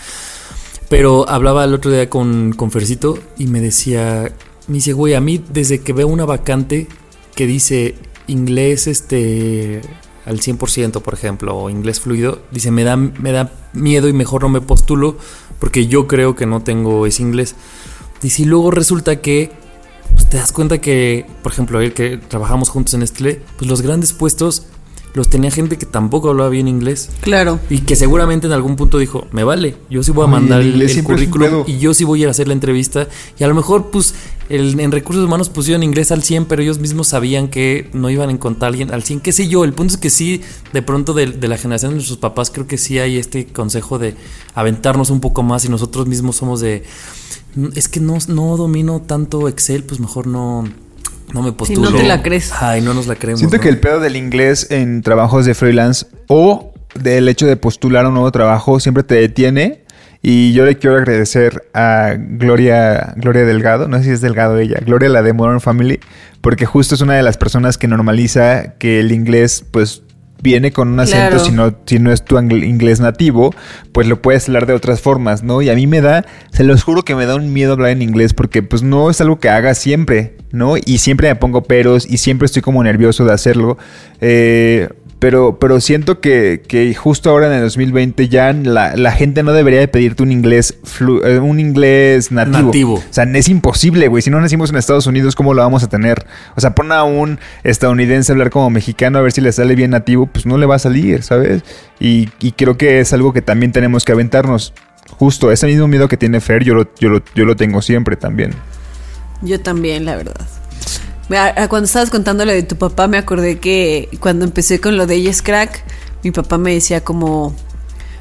Pero hablaba el otro día con, con Fercito y me decía, me dice, güey, a mí desde que veo una vacante que dice inglés este al 100%, por ejemplo, o inglés fluido, dice, me da, me da miedo y mejor no me postulo porque yo creo que no tengo ese inglés. Y luego resulta que pues, te das cuenta que, por ejemplo, el que trabajamos juntos en Nestlé, pues los grandes puestos los tenía gente que tampoco hablaba bien inglés. Claro. Y que seguramente en algún punto dijo, me vale, yo sí voy a Ay, mandar el currículum y yo sí voy a ir a hacer la entrevista. Y a lo mejor, pues, el- en recursos humanos pusieron inglés al 100, pero ellos mismos sabían que no iban a encontrar a alguien al 100. ¿Qué sé yo? El punto es que sí, de pronto de, de la generación de nuestros papás, creo que sí hay este consejo de aventarnos un poco más y nosotros mismos somos de, "Mm, es que no, no domino tanto Excel, pues mejor no, no me postulo. no te la crees. Ay, no nos la creemos. Siento ¿no? que el pedo del inglés en trabajos de freelance o del hecho de postular a un nuevo trabajo siempre te detiene. Y yo le quiero agradecer a Gloria, Gloria Delgado, no sé si es Delgado ella, Gloria la de Modern Family, porque justo es una de las personas que normaliza que el inglés pues viene con un acento, Claro. si, no, si no es tu inglés nativo, pues lo puedes hablar de otras formas, ¿no? Y a mí me da, se los juro que me da un miedo hablar en inglés porque pues no es algo que haga siempre, ¿no? Y siempre me pongo peros y siempre estoy como nervioso de hacerlo. Eh, pero, pero siento que, que justo ahora en el 2020 ya la, la gente no debería de pedirte un inglés flu- eh, un inglés nativo. Nativo. O sea, es imposible, güey. Si no nacimos en Estados Unidos, ¿cómo lo vamos a tener? O sea, pon a un estadounidense a hablar como mexicano a ver si le sale bien nativo, pues no le va a salir, ¿sabes? Y, y creo que es algo que también tenemos que aventarnos. Justo, ese mismo miedo que tiene Fer, yo lo, yo lo, yo lo tengo siempre también. Yo también, la verdad. Mira, a- Cuando estabas contando lo de tu papá, me acordé que cuando empecé con lo de Yes Crack, mi papá me decía como,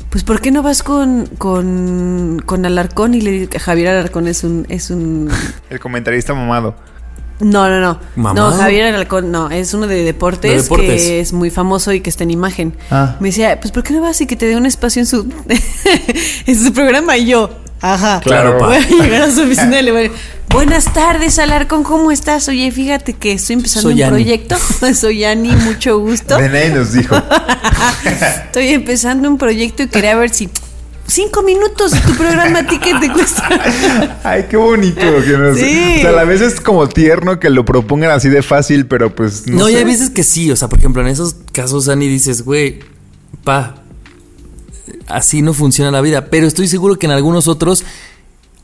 pues ¿por qué no vas con, con, con Alarcón? Y le dice, Javier Alarcón es un, es un El comentarista mamado. No, no, no. ¿Mamado? No, Javier Alarcón, no, es uno de deportes, De deportes. que es muy famoso y que está en imagen. Ah. Me decía, pues ¿por qué no vas y que te dé un espacio en su en su programa? Y yo, ajá. Claro, pa. Voy a llegar a su oficina y le voy a Buenas tardes, Alarcón, ¿cómo estás? Oye, fíjate que estoy empezando Soy un proyecto. Soy Ani, mucho gusto. Nadie nos dijo. Estoy empezando un proyecto y quería ver si cinco minutos de tu programa a ti que te cuesta. Ay, qué bonito. Que nos- Sí. O sea, a la vez es como tierno que lo propongan así de fácil, pero pues no, No, y sé. hay veces que sí. O sea, por ejemplo, en esos casos, Ani, dices, güey, pa, así no funciona la vida. Pero estoy seguro que en algunos otros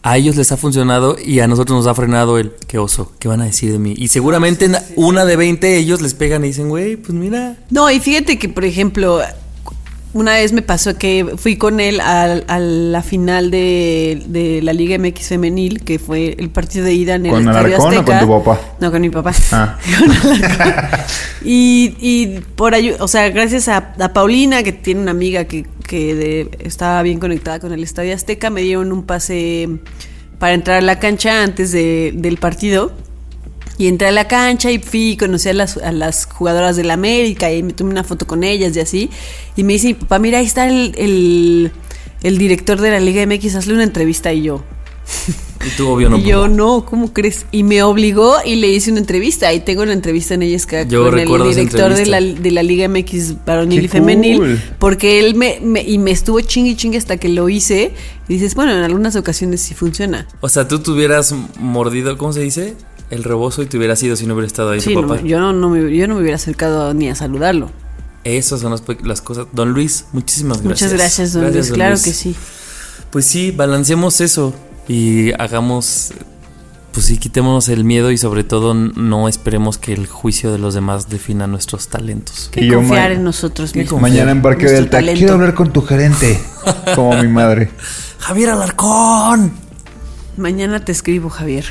a ellos les ha funcionado y a nosotros nos ha frenado el qué oso, qué van a decir de mí. Y seguramente en una de 20 ellos les pegan y dicen, güey, pues mira. No, y fíjate que, por ejemplo, una vez me pasó que fui con él a, a la final de, de la Liga MX Femenil, que fue el partido de ida en el ¿Con Estadio Alarcón o Azteca. con tu papá? No, con mi papá. Ah. Con y, y por ayu- o sea, gracias a, a Paulina, que tiene una amiga que, que de- estaba bien conectada con el Estadio Azteca, me dieron un pase para entrar a la cancha antes de- del partido. Y entré a la cancha y fui y conocí a las, a las jugadoras del América y me tomé una foto con ellas y así. Y me dice mi papá, mira, ahí está el, el, el director de la Liga MX, hazle una entrevista. Y yo, Y tú, obvio, no. y yo, papá. no, ¿cómo crees? Y me obligó y le hice una entrevista. Y tengo una entrevista en ellas que Yo con el director de la, de la Liga MX varonil Qué y femenil. cool. Porque él me, me- y me estuvo chingue y chingue hasta que lo hice. Y dices, bueno, en algunas ocasiones sí funciona. O sea, tú te hubieras mordido, ¿cómo se dice? El rebozo y te hubieras ido si no hubiera estado ahí Sí, tu no, papá. yo, no, no me, yo no me hubiera acercado ni a saludarlo. Esas son las, cosas. Don Luis, muchísimas gracias. Muchas gracias, don Luis. don Claro Luis. que sí. Pues sí, balanceemos eso y hagamos, pues sí, quitémonos el miedo y sobre todo no esperemos que el juicio de los demás defina nuestros talentos. Que Y confiar en nosotros mismos. Mañana en Parque Delta. talento. Quiero hablar con tu gerente. Como mi madre. Javier Alarcón. Mañana te escribo, Javier.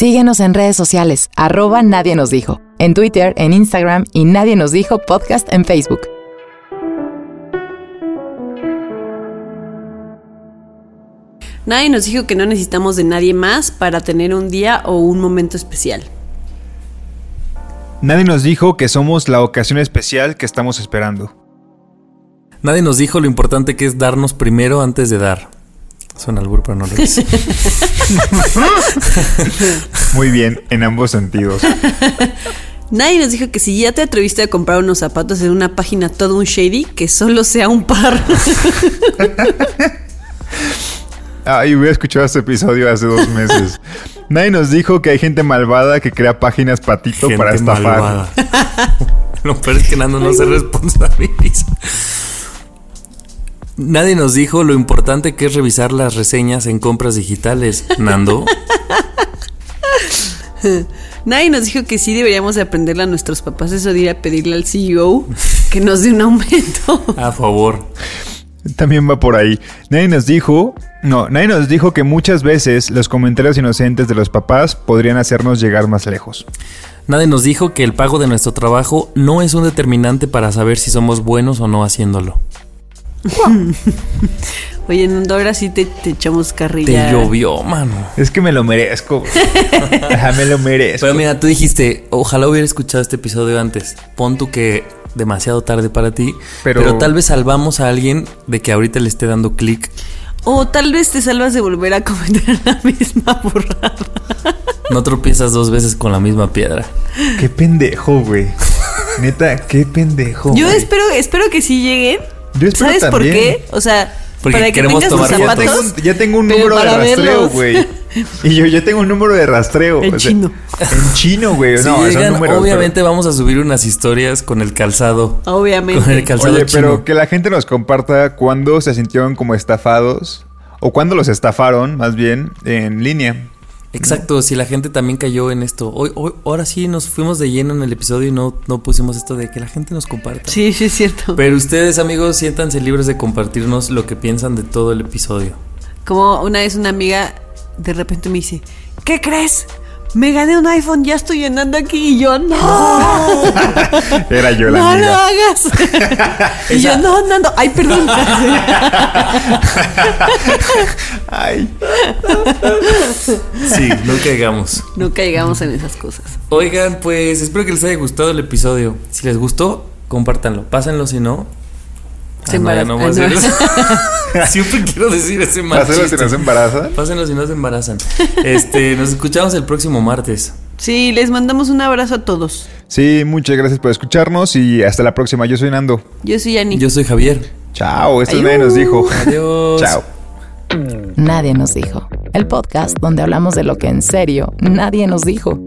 Síguenos en redes sociales, arroba Nadie nos dijo, en Twitter, en Instagram y Nadie nos dijo podcast en Facebook. Nadie nos dijo que no necesitamos de nadie más para tener un día o un momento especial. Nadie nos dijo que somos la ocasión especial que estamos esperando. Nadie nos dijo lo importante que es darnos primero antes de dar. Suena albur, pero no lo es. Muy bien, en ambos sentidos. Nadie nos dijo que si ya te atreviste a comprar unos zapatos en una página todo un shady, que solo sea un par. Ay, hubiera escuchado este episodio hace dos meses. Nadie nos dijo que hay gente malvada que crea páginas patito Gente para estafar. malvada. Lo peor es que Nando no se responsabiliza. Nadie nos dijo lo importante que es revisar las reseñas en compras digitales. Nando, Nadie nos dijo que sí deberíamos de aprenderle a nuestros papás eso de ir a pedirle al CEO que nos dé un aumento. a favor. También va por ahí. Nadie nos dijo, no, nadie nos dijo que muchas veces los comentarios inocentes de los papás podrían hacernos llegar más lejos. Nadie nos dijo que el pago de nuestro trabajo no es un determinante para saber si somos buenos o no haciéndolo. Oye, Nando, ahora sí te, te echamos carrilla. Te llovió, mano. Es que me lo merezco. Ajá, me lo merezco. Pero mira, tú dijiste, ojalá hubiera escuchado este episodio antes. Pon tú que demasiado tarde para ti, Pero- pero, tal vez salvamos a alguien de que ahorita le esté dando clic. O tal vez te salvas de volver a cometer la misma burrada. No tropiezas dos veces con la misma piedra. Qué pendejo, güey. Neta, qué pendejo. Yo espero, espero que sí lleguen. Yo espero ¿Sabes por qué? O sea, Porque para que queremos tengas tus tomar Ya zapatos. tengo, un- ya tengo un pero número de para rastreo, verlos. güey. Y yo ya tengo un número de rastreo. En chino. En chino, güey. Si no, son llegan, números, obviamente vamos a subir unas historias con el calzado. Obviamente. Con el pero- calzado Oye, chino. pero que la gente nos comparta cuándo se sintieron como estafados. O cuándo los estafaron, más bien, en línea. Exacto, si la gente también cayó en esto. Hoy, hoy, ahora sí nos fuimos de lleno en el episodio y no, no pusimos esto de que la gente nos comparta. Sí, sí, es cierto. Pero ustedes, amigos, siéntanse libres de compartirnos lo que piensan de todo el episodio. Como una vez una amiga de repente me dice, ¿qué crees? Me gané un iPhone, ya estoy llenando aquí. Y yo, no, Era yo la no lo hagas. y yo, no, Nando, ay, perdón. Ay. Sí, no caigamos. no caigamos en esas cosas. Oigan, pues espero que les haya gustado el episodio. Si les gustó, compártanlo. Pásenlo, si no. Se Ah, no, ya no voy a embaraza- decir eso. Siempre quiero decir ese mal Pásalo si no se embaraza. Pásenlo si no se embarazan. Este, nos escuchamos el próximo martes. Sí, les mandamos un abrazo a todos. Sí, muchas gracias por escucharnos y hasta la próxima. Yo soy Nando. Yo soy Yani. Yo soy Javier. Chao, esto Ayú. nadie nos dijo. Adiós. Chao. Nadie nos dijo. El podcast donde hablamos de lo que en serio nadie nos dijo.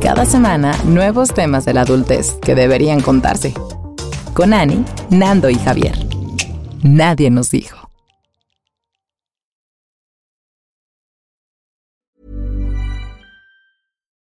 Cada semana, nuevos temas de la adultez que deberían contarse. Con Ani, Nando y Javier. Nadie nos dijo.